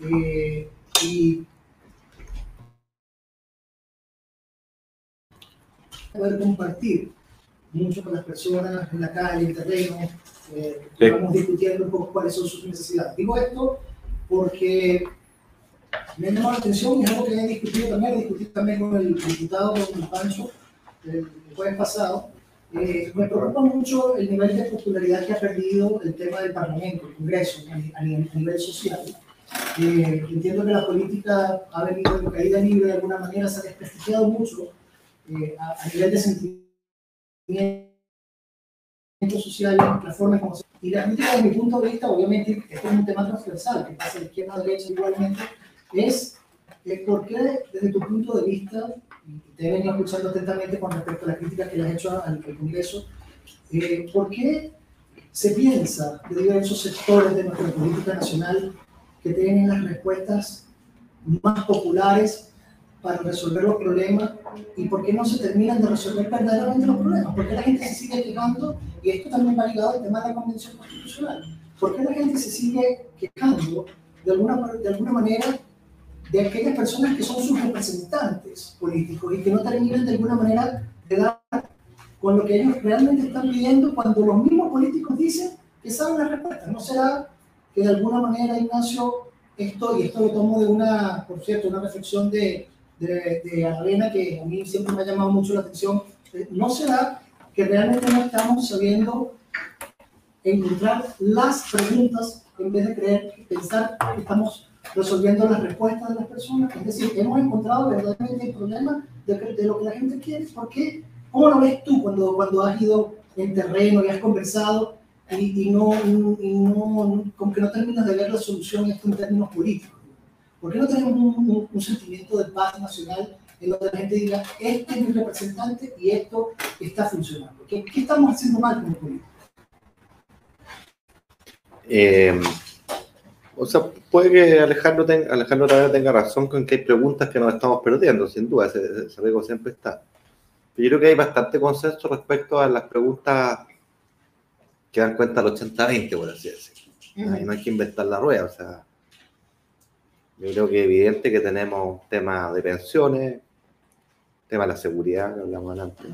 eh, y poder compartir mucho con las personas en la calle, en el terreno, eh, sí. Vamos discutiendo un poco cuáles son sus necesidades. Digo esto porque me llamó la atención y es algo que he discutido también, he discutido también con el diputado con Pancho el jueves pasado. Eh, me preocupa mucho el nivel de popularidad que ha perdido el tema del Parlamento, el Congreso, a, nivel, a nivel, social. Eh, entiendo que la política ha venido de caída libre de alguna manera, se ha desprestigiado mucho eh, a, a nivel de sentimiento social, las formas como se... Y crítica, desde mi punto de vista, obviamente, esto es un tema transversal, que pasa de izquierda a derecha igualmente, es eh, por qué, desde tu punto de vista, te he venido escuchando atentamente con respecto a las críticas que le has hecho al, al Congreso, eh, ¿por qué se piensa de diversos sectores de nuestra política nacional que tienen las respuestas más populares para resolver los problemas y por qué no se terminan de resolver verdaderamente los problemas. ¿Por qué la gente se sigue quejando? Y esto también va ligado al tema de la Convención Constitucional. ¿Por qué la gente se sigue quejando de alguna, de alguna manera de aquellas personas que son sus representantes políticos y que no terminan de alguna manera de dar con lo que ellos realmente están pidiendo cuando los mismos políticos dicen que saben la respuesta? ¿No será que de alguna manera, Ignacio, esto, y esto lo tomo de una, por cierto, una reflexión de, de, de Arena que a mí siempre me ha llamado mucho la atención, ¿no será que realmente no estamos sabiendo encontrar las preguntas en vez de creer, pensar que estamos resolviendo las respuestas de las personas? Es decir, hemos encontrado verdaderamente el problema de, de lo que la gente quiere. ¿Por qué? ¿Cómo lo ves tú cuando, cuando has ido en terreno y has conversado y, y no, y no, como que no terminas de ver la solución esto en términos políticos? ¿Por qué no tenemos un, un, un, sentimiento de paz nacional en donde la gente diga, este es mi representante y esto está funcionando? ¿Qué, qué estamos haciendo mal como políticos? Eh, o sea, puede que Alejandro, tenga, Alejandro también tenga razón con que hay preguntas que nos estamos perdiendo, sin duda, ese, ese riesgo siempre está. Pero yo creo que hay bastante consenso respecto a las preguntas que dan cuenta del 80-20, por así decirlo. Uh -huh. No hay que inventar la rueda, o sea, Yo creo que es evidente que tenemos temas de pensiones, tema de la seguridad que hablamos antes.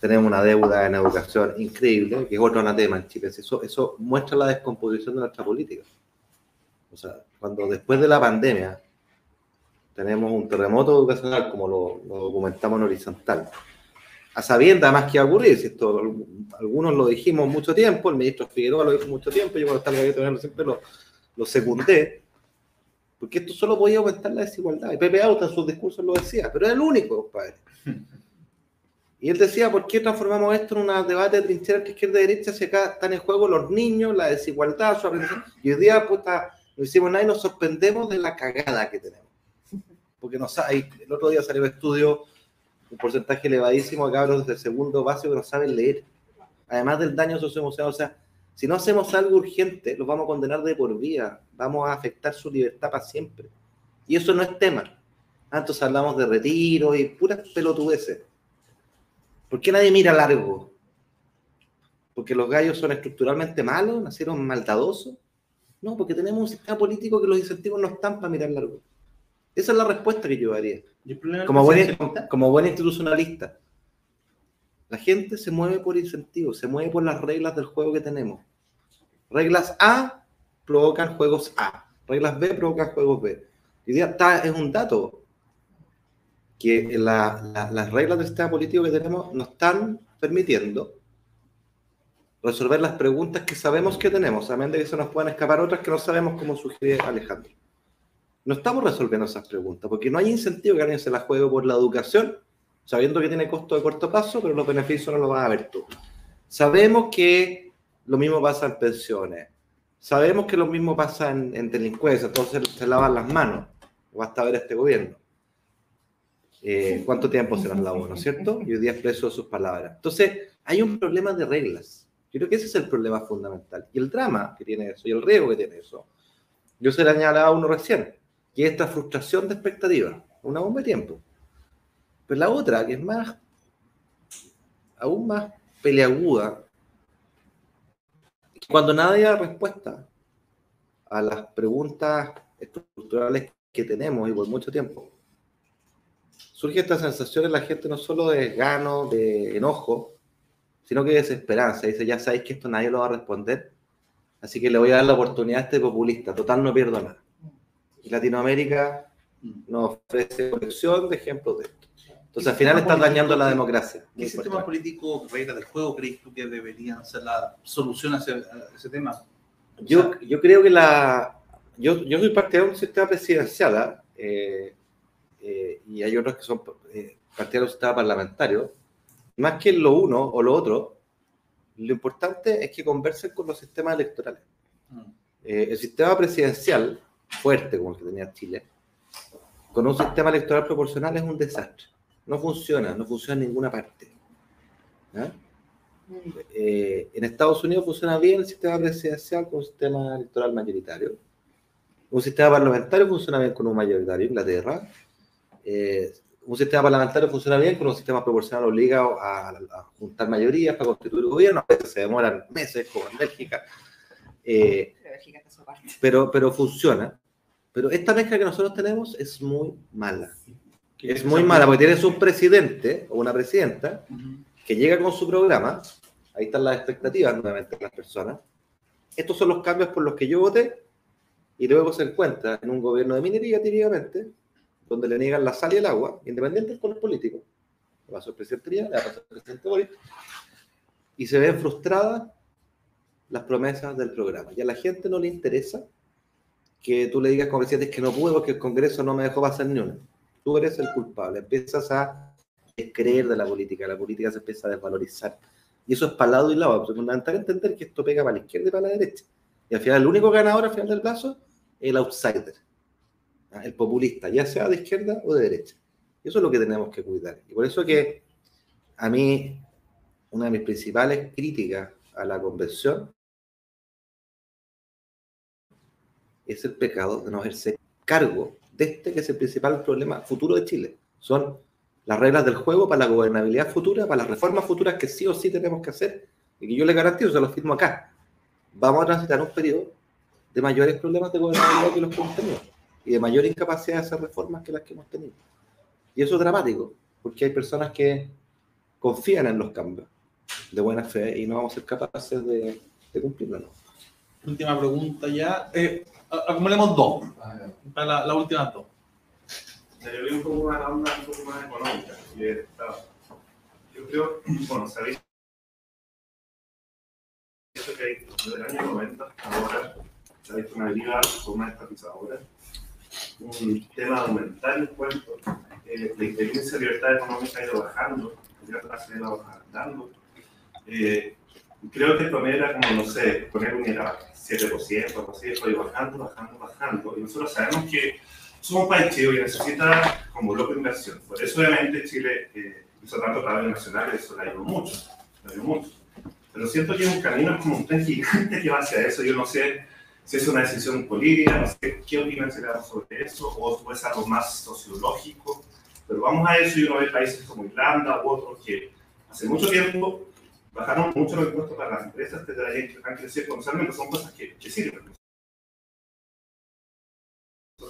Tenemos una deuda en educación increíble, que es otro anatema en Chile. Eso, eso muestra la descomposición de nuestra política. O sea, cuando después de la pandemia tenemos un terremoto educacional, como lo, lo documentamos en horizontal, a sabienda además que va a ocurrir, si esto, algunos lo dijimos mucho tiempo, el ministro Figueroa lo dijo mucho tiempo, yo cuando estaba en el gobierno siempre lo, lo secundé, porque esto solo podía aumentar la desigualdad. Y Pepe Auta en sus discursos lo decía, pero era el único, compadre. Y él decía, ¿por qué transformamos esto en un debate de trinchera entre izquierda y derecha si acá están en juego los niños, la desigualdad, su aprendizaje? Y hoy día, puta, no hicimos nada y nos sorprendemos de la cagada que tenemos. Porque nos, hay, el otro día salió estudio, un porcentaje elevadísimo de cabros de segundo básico que no saben leer. Además del daño socioemocional, o sea, si no hacemos algo urgente, los vamos a condenar de por vida, vamos a afectar su libertad para siempre. Y eso no es tema. Antes hablamos de retiro y puras pelotudeces. ¿Por qué nadie mira largo? ¿Porque los gallos son estructuralmente malos? ¿Nacieron maldadosos? No, porque tenemos un sistema político que los incentivos no están para mirar largo. Esa es la respuesta que yo daría. Como buen, como buen institucionalista. La gente se mueve por incentivos, se mueve por las reglas del juego que tenemos. Reglas A provocan juegos A. Reglas B provocan juegos B. Día está, es un dato que las reglas del sistema político que tenemos nos están permitiendo resolver las preguntas que sabemos que tenemos, a menos de que se nos puedan escapar otras que no sabemos cómo sugiere Alejandro. No estamos resolviendo esas preguntas, porque no hay incentivo que alguien se la juegue por la educación, sabiendo que tiene costo de corto plazo, pero los beneficios no los vas a ver tú. Sabemos que lo mismo pasa en pensiones, sabemos que lo mismo pasa en, en delincuencia, entonces se lavan las manos, basta ver este gobierno. Eh, cuánto tiempo se las lavó, ¿no es cierto? Y hoy día expreso sus palabras. Entonces, hay un problema de reglas. Yo creo que ese es el problema fundamental. Y el drama que tiene eso, y el riesgo que tiene eso. Yo se le añadaba a uno recién, que es esta frustración de expectativa, una bomba de tiempo. Pero la otra, que es más, aún más peleaguda, cuando nadie da respuesta a las preguntas estructurales que tenemos y por mucho tiempo, surge esta sensación en la gente no solo de gano, de enojo, sino que de desesperanza. Dice, ya sabéis que esto nadie lo va a responder, así que le voy a dar la oportunidad a este populista. Total, no pierdo nada. Y Latinoamérica nos ofrece colección de ejemplos de esto. Entonces, al final están dañando la democracia. ¿Qué sistema político, reglas del juego, crees tú que deberían ser la solución a ese, tema? Yo, yo creo que la... Yo, yo soy parte de un sistema presidencial, ¿ah? eh, eh, y hay otros que son eh, partidarios del sistema parlamentario, más que lo uno o lo otro, lo importante es que conversen con los sistemas electorales. Mm. Eh, el sistema presidencial, fuerte como el que tenía Chile, con un sistema electoral proporcional es un desastre. No funciona, no funciona en ninguna parte. Eh, en Estados Unidos funciona bien el sistema presidencial con un sistema electoral mayoritario. Un sistema parlamentario funciona bien con un mayoritario, Inglaterra. Eh, un sistema parlamentario funciona bien, con un sistema proporcional obliga a, juntar mayorías para constituir gobierno, a veces se demoran meses, como en Bélgica. Eh, pero, pero funciona. Pero esta mezcla que nosotros tenemos es muy mala. Es muy mala porque tienes un presidente o una presidenta que llega con su programa, ahí están las expectativas nuevamente de las personas. Estos son los cambios por los que yo voté y luego se encuentra en un gobierno de minería típicamente donde le niegan la sal y el agua, independiente del color político. Le pasó el presidente Triana, le pasó el presidente Boris, y se ven frustradas las promesas del programa. Y a la gente no le interesa que tú le digas como presidente que no pude porque el Congreso no me dejó pasar ni una. Tú eres el culpable. Empiezas a creer de la política. La política se empieza a desvalorizar. Y eso es para lado y lado. Es fundamental entender que esto pega para la izquierda y para la derecha. Y al final, el único ganador al final del plazo es el outsider el populista, ya sea de izquierda o de derecha. Eso es lo que tenemos que cuidar. Y por eso que a mí, una de mis principales críticas a la convención es el pecado de no hacerse cargo de este que es el principal problema futuro de Chile. Son las reglas del juego para la gobernabilidad futura, para las reformas futuras que sí o sí tenemos que hacer y que yo le garantizo, se lo firmo acá. Vamos a transitar un periodo de mayores problemas de gobernabilidad que los que hemos tenido y de mayor incapacidad de hacer reformas que las que hemos tenido. Y eso es dramático, porque hay personas que confían en los cambios de buena fe y no vamos a ser capaces de, de cumplirlo. Última pregunta ya. Eh, acumulemos dos. Para la, la última dos. Yo vi un poco la onda, un poco más económica. Yo creo, bueno, sabéis eso que hay desde el año 90 ahora se ha visto una deriva con más estatizadora, un tema de aumentar impuestos, eh, la inteligencia de libertad económica ha ido bajando, la ha ido bajando. Eh, creo que promedio era como, no sé, poner un era 7%, algo así, ido bajando, bajando, bajando. Y nosotros sabemos que somos un país chico y necesita como bloque de inversión. Por eso, obviamente, Chile eh, hizo tanto trabajo nacional, eso le ayudó mucho, le ayudó mucho. Pero siento que es un camino como un tren gigante que va hacia eso. Yo no sé si es una decisión política, no sé qué opinan será sobre eso, o es algo más sociológico. Pero vamos a eso y uno ve países como Irlanda u otros que hace mucho tiempo bajaron mucho los impuestos para las empresas, que han crecido comercialmente, son cosas que, que sirven.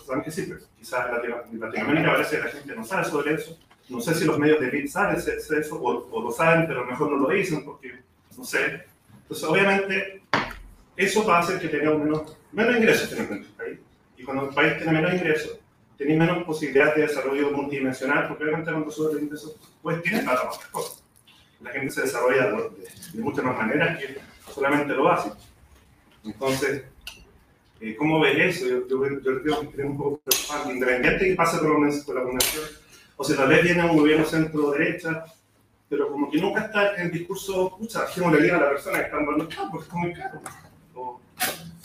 Saben que sirven. Quizás en Latino- en Latinoamérica parece que la gente no sabe sobre eso. No sé si los medios de elite saben eso o, lo saben, pero mejor no lo dicen porque no sé. Entonces, obviamente, eso va a hacer que tengamos menos, menos ingresos en el país. Y cuando el país tiene menos ingresos, tiene menos posibilidades de desarrollo multidimensional, porque obviamente cuando sube el ingreso, pues tiene para otras cosas. La gente se desarrolla de, muchas más maneras que solamente lo básico. Entonces, eh, ¿cómo ves eso? Yo, creo que es un poco preocupante, independiente de qué pasa con la, comunicación. O sea, tal vez viene un gobierno centro-derecha, pero como que nunca está en el discurso, ¿cómo le diga a la persona que está en los campos? Es muy caro. O,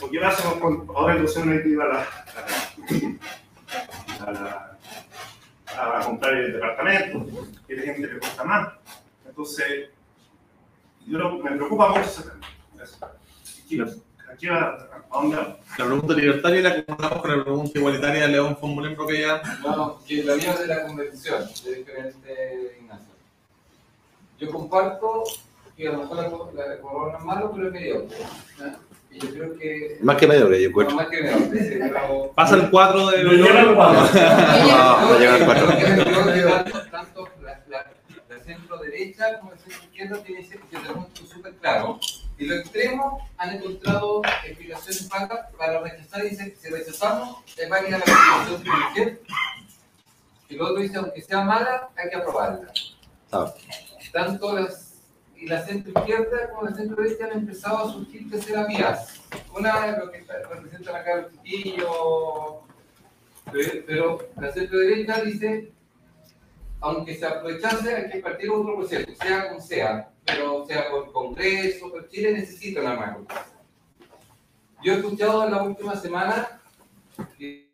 o qué pasa con ahora ilusión negativa a la, a la, a la- comprar el departamento, que gente le cuesta más. Entonces, yo lo- me preocupa mucho ese tema. Aquí, aquí va, ¿a dónde va? La pregunta libertaria la acumulamos con la pregunta igualitaria de León Formulén, porque ya. No, que la mía es de la convención, de diferente Ignacio. Yo comparto que a lo mejor la, la, la corona es malo, pero es mediocre. ¿no? Y yo creo que. Más que mediocre, yo No, encuentro. más que mediocre, sí, pero. Pasa el 4 de. No llega al cuadro. No, no llega al cuatro. Yo creo que tanto, tanto la, la, la centro derecha como la centro izquierda tienen ese punto súper claro. Y los extremos han encontrado explicaciones vagas para rechazar y dicen si rechazamos es válida la constitución presidencial. Y el otro dice aunque sea mala hay que aprobarla. Ah. Tanto las y la centro izquierda como la centro derecha han empezado a surgir terceras vías. Una es lo que representan acá los chiquillos, pero la centro derecha dice, aunque se rechace, hay que partir otro proceso, sea como sea, pero sea por Congreso, pero Chile necesita una constitución. Yo he escuchado en la última semana que,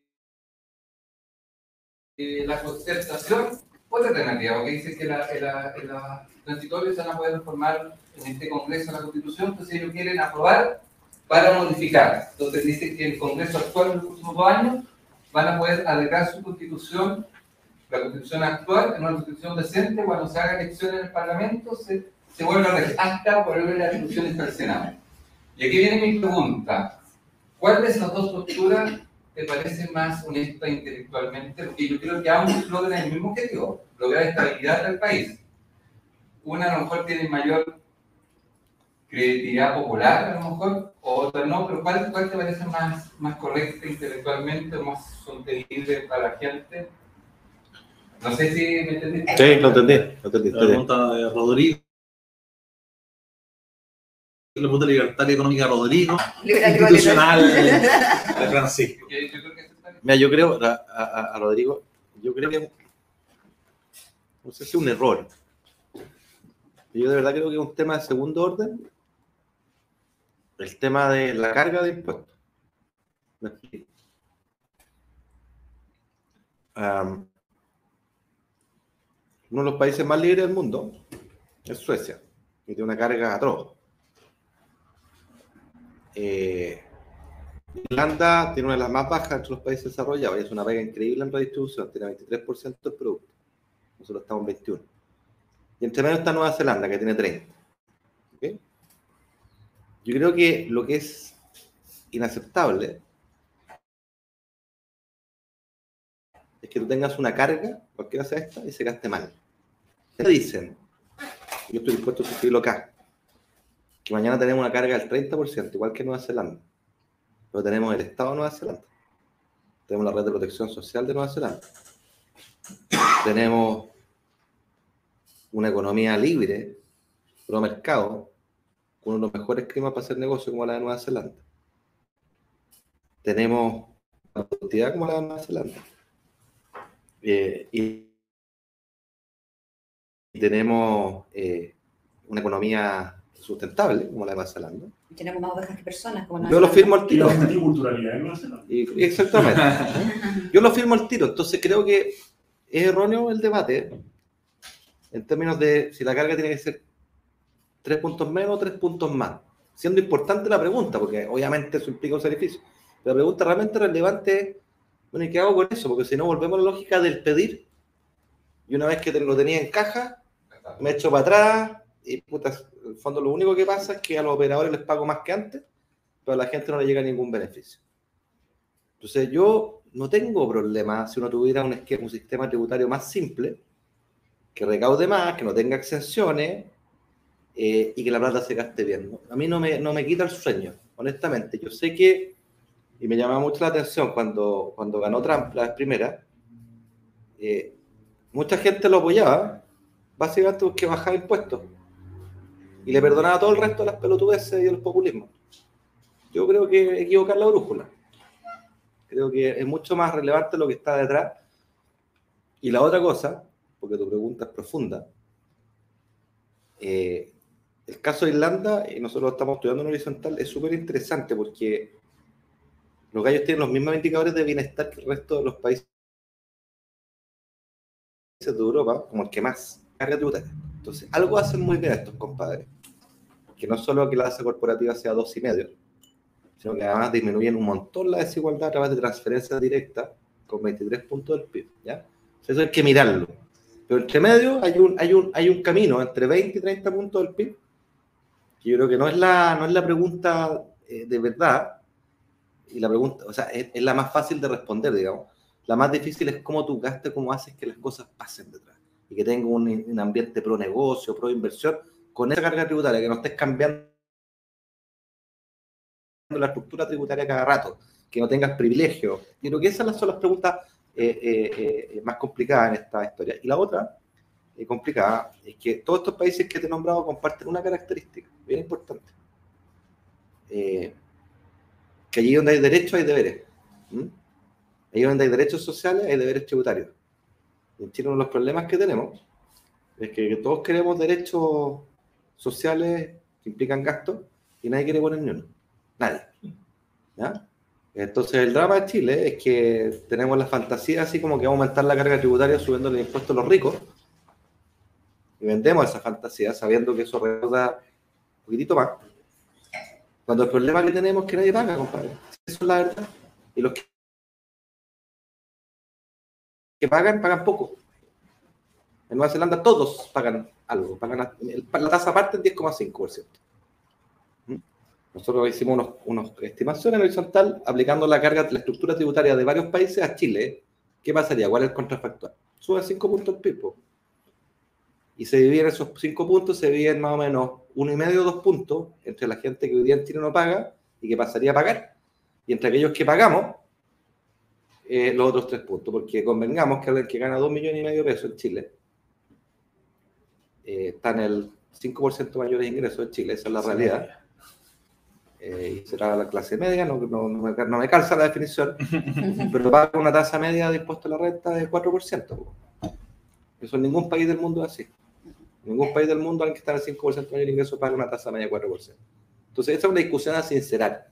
que la concertación, otra alternativa, porque dice que la, en se van a poder reformar en este Congreso la Constitución, entonces ellos quieren aprobar para modificar. Entonces dice que el Congreso actual en los últimos dos años van a poder arreglar su constitución, la constitución actual, en una constitución decente, cuando se haga elecciones en el Parlamento, se, se vuelve a hasta volver la discusión hasta el Senado. Y aquí viene mi pregunta. ¿Cuál de esas dos posturas te parece más honesta intelectualmente? Porque yo creo que ambos logran el mismo objetivo, lograr estabilidad del país. Una a lo mejor tiene mayor credibilidad popular, a lo mejor, o otra no, pero ¿cuál, cuál te parece más, más correcta intelectualmente, más sostenible para la gente? No sé si me entendiste. Sí, lo entendí, lo entendí. La pregunta de Rodrigo. La pregunta libertaria económica de Rodrigo. Institucional de Francisco. Mira, yo creo, a, a- a Rodrigo, yo creo que, no sé si es un error. Yo de verdad creo que es un tema de segundo orden, el tema de la carga de impuestos. Am, uno de los países más libres del mundo es Suecia, que tiene una carga atroz. Eh, Irlanda tiene una de las más bajas entre los países desarrollados y es una pega increíble en redistribución, tiene 23% del producto. Nosotros estamos en 21%. Y entre medio está Nueva Zelanda, que tiene 30%. ¿Ok? Yo creo que lo que es inaceptable es que tú tengas una carga, cualquiera sea esta, y se gaste mal. Dicen, yo estoy dispuesto a suscribirlo acá, que mañana tenemos una carga del 30%, igual que Nueva Zelanda. Pero tenemos el Estado de Nueva Zelanda. Tenemos la red de protección social de Nueva Zelanda. Tenemos una economía libre, pro mercado, con uno de los mejores climas para hacer negocio como la de Nueva Zelanda. Tenemos una productividad como la de Nueva Zelanda. Eh, y, tenemos eh, una economía sustentable como la de Nueva Zelanda. Y tenemos más ovejas que personas. Como Yo lo firmo al Y tiro. la multiculturalidad en Nueva Zelanda. Y- exactamente. Yo lo firmo al tiro. Entonces creo que es erróneo el debate en términos de si la carga tiene que ser tres puntos menos o tres puntos más. Siendo importante la pregunta, porque obviamente eso implica un sacrificio. La pregunta realmente relevante es, bueno, ¿y qué hago con eso? Porque si no volvemos a la lógica del pedir, y una vez que te lo tenía en caja, me echo para atrás, y puta, en el fondo lo único que pasa es que a los operadores les pago más que antes, pero a la gente no le llega ningún beneficio. Entonces yo no tengo problema si uno tuviera un, esquema, un sistema tributario más simple, que recaude más, que no tenga exenciones eh, y que la plata se gaste bien. ¿no? A mí no me, no me quita el sueño, honestamente. Yo sé que, y me llamaba mucho la atención cuando, cuando ganó Trump la primera, eh, mucha gente lo apoyaba, básicamente porque bajaba impuestos y le perdonaba todo el resto de las pelotudeces y del populismo. Yo creo que equivocar la brújula. Creo que es mucho más relevante lo que está detrás. Y la otra cosa, porque tu pregunta es profunda, eh, el caso de Irlanda, y nosotros estamos estudiando en horizontal, es súper interesante porque los gallos tienen los mismos indicadores de bienestar que el resto de los países de Europa, como el que más carga tributaria. Entonces, algo hacen muy bien estos compadres. Que no solo que la tasa corporativa sea dos y medio, sino que además disminuyen un montón la desigualdad a través de transferencias directas con 23 puntos del PIB. ¿ya? Eso hay que mirarlo. Pero entre medio hay un, hay un, hay un camino entre 20 y 30 puntos del PIB, que yo creo que no es la, no es la pregunta eh, de verdad, y la pregunta, o sea, es la más fácil de responder, digamos. La más difícil es cómo tú gastas, cómo haces que las cosas pasen detrás y que tenga un, ambiente pro negocio, pro inversión, con esa carga tributaria, que no estés cambiando la estructura tributaria cada rato, que no tengas privilegios. Yo creo que esas son las preguntas eh, eh, eh, más complicadas en esta historia. Y la otra complicada es que todos estos países que te he nombrado comparten una característica bien importante. Que allí donde hay derechos hay deberes. ¿Mm? Allí donde hay derechos sociales hay deberes tributarios. En Chile uno de los problemas que tenemos es que todos queremos derechos sociales que implican gastos y nadie quiere poner ni uno. Nadie. Entonces el drama de Chile es que tenemos la fantasía así como que vamos aumentar la carga tributaria subiendo el impuesto a los ricos y vendemos esa fantasía sabiendo que eso recauda un poquitito más. Cuando el problema que tenemos es que nadie paga, compadre. Eso es la verdad. Y los que que pagan, pagan poco. En Nueva Zelanda todos pagan algo. Pagan a- el- la tasa aparte es 10,5%. ¿Mm? Nosotros hicimos unos, unos estimaciones horizontal aplicando la carga, la estructura tributaria de varios países a Chile. ¿Qué pasaría? ¿Cuál es el contrafactual? Sube 5 puntos el PIB. Y se dividen esos 5 puntos, se dividen más o menos uno y medio, dos puntos entre la gente que hoy día en Chile no paga y que pasaría a pagar. Y entre aquellos que pagamos, eh, los otros tres puntos, porque convengamos que alguien que gana 2 millones y medio de pesos en Chile eh, está en el 5% mayores ingresos en Chile, esa es la realidad. Eh, y será la clase media, no, no, no me, no me calza la definición, pero paga una tasa media de impuesto a la renta de 4%. po. Eso en ningún país del mundo es así. En ningún país del mundo alguien que está en el 5% mayor ingreso paga una tasa media de 4%. Entonces, esa es una discusión a sincerar.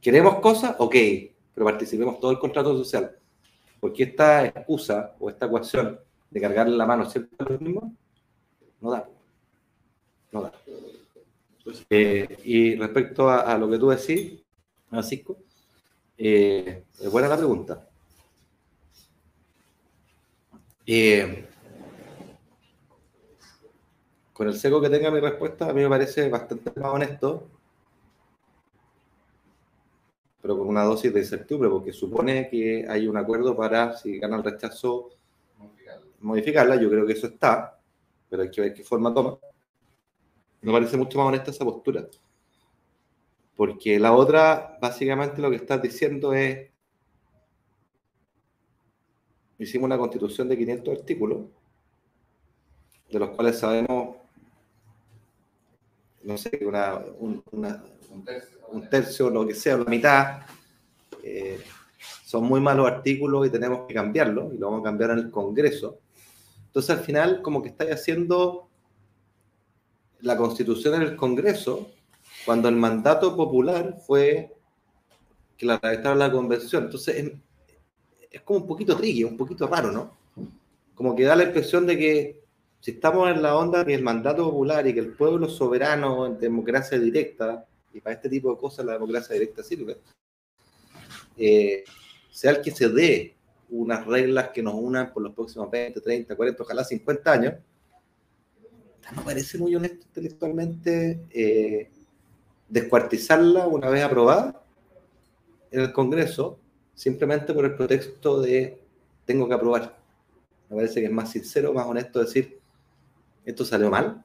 ¿Queremos cosas? Ok, pero participemos todo el contrato social. Porque esta excusa o esta ecuación de cargarle la mano siempre a los mismos, no da. No da. Eh, y respecto a, lo que tú decís, Francisco, eh, es buena la pregunta. Eh, con el seco que tenga mi respuesta, a mí me parece bastante más honesto pero con una dosis de incertidumbre, porque supone que hay un acuerdo para, si gana el rechazo, modificarla. Yo creo que eso está, pero hay que ver qué forma toma. Me parece mucho más honesta esa postura. Porque la otra, básicamente lo que estás diciendo es, hicimos una constitución de 500 artículos, de los cuales sabemos, no sé, una, un, tercio, o lo que sea, la mitad, eh, son muy malos artículos y tenemos que cambiarlos, y lo vamos a cambiar en el Congreso. Entonces, al final, como que estáis haciendo la constitución en el Congreso, cuando el mandato popular fue que la redactara la convención. Entonces, es, como un poquito tricky, un poquito raro, ¿no? Como que da la impresión de que si estamos en la onda que el mandato popular y que el pueblo soberano en democracia directa, y para este tipo de cosas la democracia directa sirve, eh, sea el que se dé unas reglas que nos unan por los próximos 20, 30, 40, ojalá 50 años, no parece muy honesto intelectualmente eh, descuartizarla una vez aprobada en el Congreso, simplemente por el pretexto de tengo que aprobar. Me parece que es más sincero, más honesto decir, esto salió mal.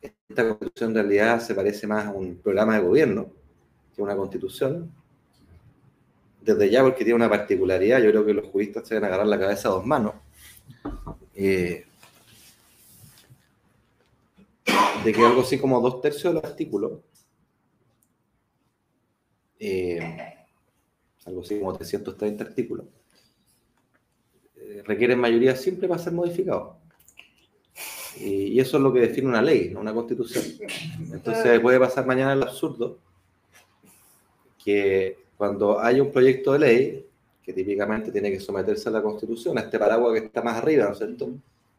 Esta constitución en realidad se parece más a un programa de gobierno que a una constitución. Desde ya, porque tiene una particularidad, yo creo que los juristas se van a agarrar la cabeza a dos manos. Eh, de que algo así como dos tercios del artículo, eh, algo así como 330 artículos, eh, requieren mayoría simple para ser modificados. Y, eso es lo que define una ley, no una constitución. Entonces puede pasar mañana el absurdo que cuando hay un proyecto de ley, que típicamente tiene que someterse a la constitución, a este paraguas que está más arriba, ¿no es cierto?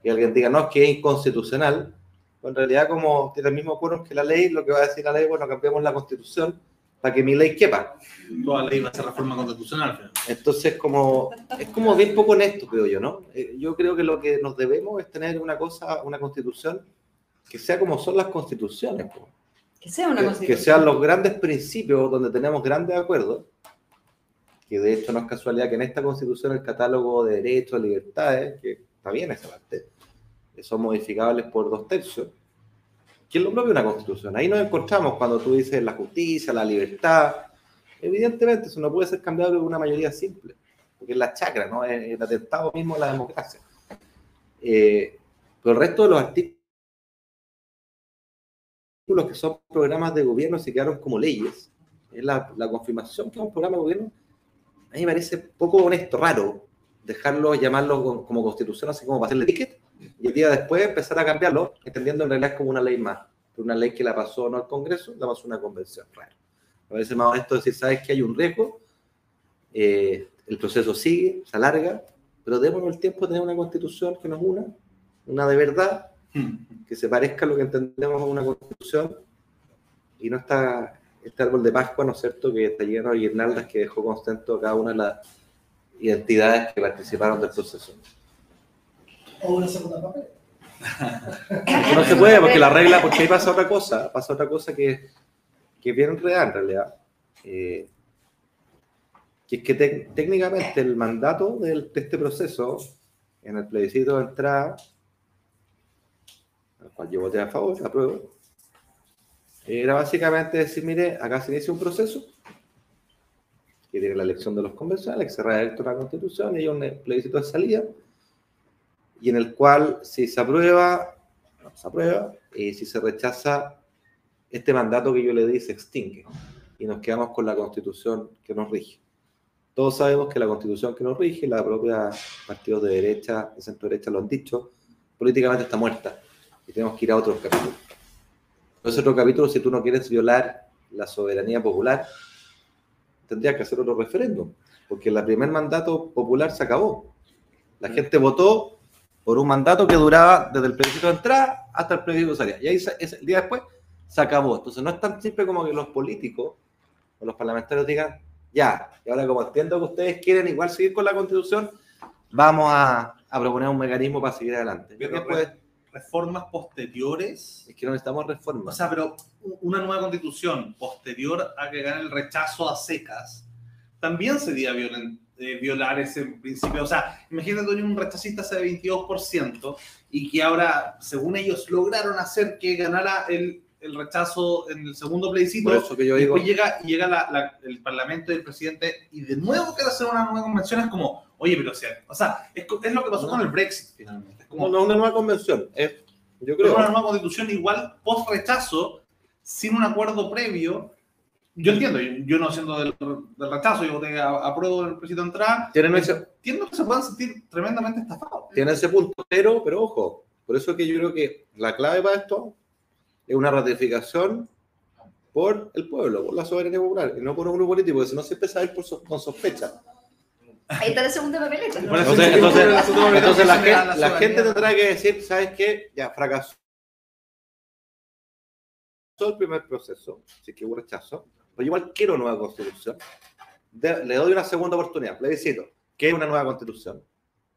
Y alguien diga, no, es que es inconstitucional, en realidad como tiene el mismo quórum que la ley, lo que va a decir la ley, bueno, cambiamos la constitución para que mi ley quepa. Toda ley va a ser reforma constitucional. Entonces, como, es como bien poco honesto, creo yo, ¿no? Eh, yo creo que lo que nos debemos es tener una cosa, una constitución que sea como son las constituciones. Que sea una constitución. Que sean los grandes principios donde tenemos grandes acuerdos, que de hecho no es casualidad que en esta constitución el catálogo de derechos, libertades, que está bien esa parte, son modificables por dos tercios, que es lo propio de una constitución. Ahí nos encontramos cuando tú dices la justicia, la libertad. Evidentemente, eso no puede ser cambiado por una mayoría simple, porque es la chacra, ¿no? Es el atentado mismo a la democracia. Eh, pero el resto de los artículos que son programas de gobierno se quedaron como leyes. Es la, la confirmación que es un programa de gobierno. A mí me parece poco honesto, raro, dejarlo, llamarlo como constitución, así como para hacerle ticket y el día después empezar a cambiarlo, entendiendo en realidad como una ley más. Una ley que la pasó no al Congreso, la pasó una convención. Raro. A veces más honesto decir, sabes que hay un riesgo, eh, el proceso sigue, se alarga, pero démonos el tiempo de tener una constitución que nos una, una de verdad, que se parezca a lo que entendemos a una constitución y no está este árbol de Pascua, ¿no es cierto?, que está lleno de guirnaldas que dejó constante cada una de las identidades que participaron del proceso o una segunda papel. no se puede porque la regla, porque ahí pasa otra cosa, pasa otra cosa que, que bien real en realidad. Eh, que es que técnicamente el mandato de este proceso en el plebiscito de entrada, al cual yo voté a favor, apruebo, era básicamente decir, mire, acá se inicia un proceso que tiene la elección de los convencionales, que se redacta una constitución y hay un plebiscito de salida y en el cual si se aprueba, se aprueba, y si se rechaza, este mandato que yo le di se extingue y nos quedamos con la constitución que nos rige. Todos sabemos que la constitución que nos rige, la propia partidos de derecha, de centro derecha lo han dicho, políticamente está muerta y tenemos que ir a otros capítulos. Entonces, otro capítulo, si tú no quieres violar la soberanía popular, tendrías que hacer otro referéndum, porque el primer mandato popular se acabó. La gente votó por un mandato que duraba desde el plebiscito de entrada hasta el plebiscito de salida. Y ahí el día después se acabó. Entonces no es tan simple como que los políticos o los parlamentarios digan, ya, y ahora como entiendo que ustedes quieren igual seguir con la constitución, vamos a, a proponer un mecanismo para seguir adelante. Pero reformas posteriores. Es que no necesitamos O reformas. sea, pero una nueva constitución posterior a que gane el rechazo a secas también sería violen- eh, violar ese principio. O sea, imagínate un rechazista de 22% y que ahora, según ellos, lograron hacer que ganara el, el rechazo en el segundo plebiscito. Por eso que yo digo, después llega, llega la- la- el Parlamento y el presidente y de nuevo quiere hacer una nueva convención. Es como, oye, pero o sea, o sea es, es lo que pasó con el Brexit finalmente. Es como, no, no es una nueva convención. Es, yo creo. una nueva constitución igual post rechazo, sin un acuerdo previo. Yo entiendo, yo, yo no siendo del, del rechazo, yo voté a, apruebo del presidente. Tienen ese, Entiendo que se puedan sentir tremendamente estafados. tiene ese punto, pero, pero ojo, por eso es que yo creo que la clave para esto es una ratificación por el pueblo, por la soberanía popular, y no por un grupo político, porque si no siempre se va a ir por so- con sospecha. Ahí está la segunda papeleta. Por eso Entonces, entonces, el entonces la, gente, a la gente tendrá que decir, ¿sabes qué? Ya fracasó el primer proceso, es que hubo rechazo, pero igual quiero nueva constitución. Le doy una segunda oportunidad, plebiscito, quiero una nueva constitución.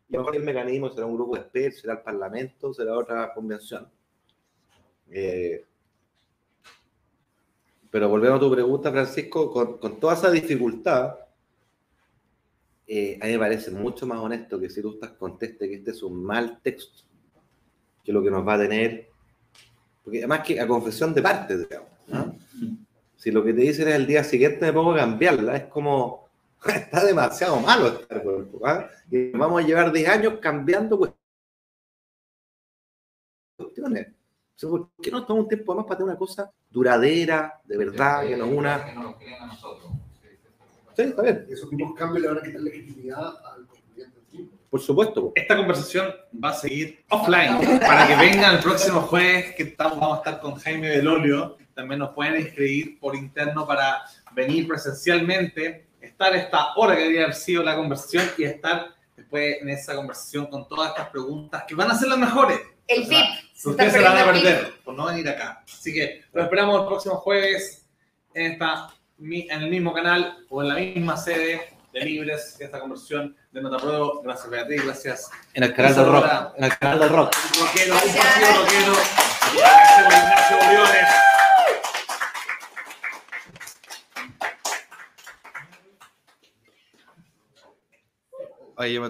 Y a lo mejor el mecanismo será un grupo de expertos, será el parlamento, será otra convención. Eh, pero volvemos a tu pregunta, Francisco, con, con toda esa dificultad, eh, a mí me parece mucho más honesto que si tú estás conteste que este es un mal texto, que lo que nos va a tener, porque además que a confesión de parte, digamos. Si lo que te dicen es el día siguiente me pongo a cambiarla, es como, está demasiado malo este cuerpo. ¿ah? Y vamos a llevar 10 años cambiando cuestiones. O sea, ¿Por qué no tomamos un tiempo más para tener una cosa duradera, de verdad, que nos una? Que no nos crean a nosotros. Sí, está bien, Esos mismos cambios le van a quitar legitimidad al por supuesto. Esta conversación va a seguir offline para que vengan el próximo jueves que estamos, vamos a estar con Jaime Belolio. También nos pueden inscribir por interno para venir presencialmente, estar esta hora que debería haber sido la conversación y estar después en esa conversación con todas estas preguntas que van a ser las mejores. El O sea, VIP. Se está Ustedes se la van a perder por no venir acá. Así que lo esperamos el próximo jueves en, esta, en el mismo canal o en la misma sede de Libres, esta conversión de Nota Pruebo. Gracias Beatriz, gracias En el canal del rock. En el canal del rock. rockero, un partido rockero. Gracias, Ignacio Bolívares. Oye, yo me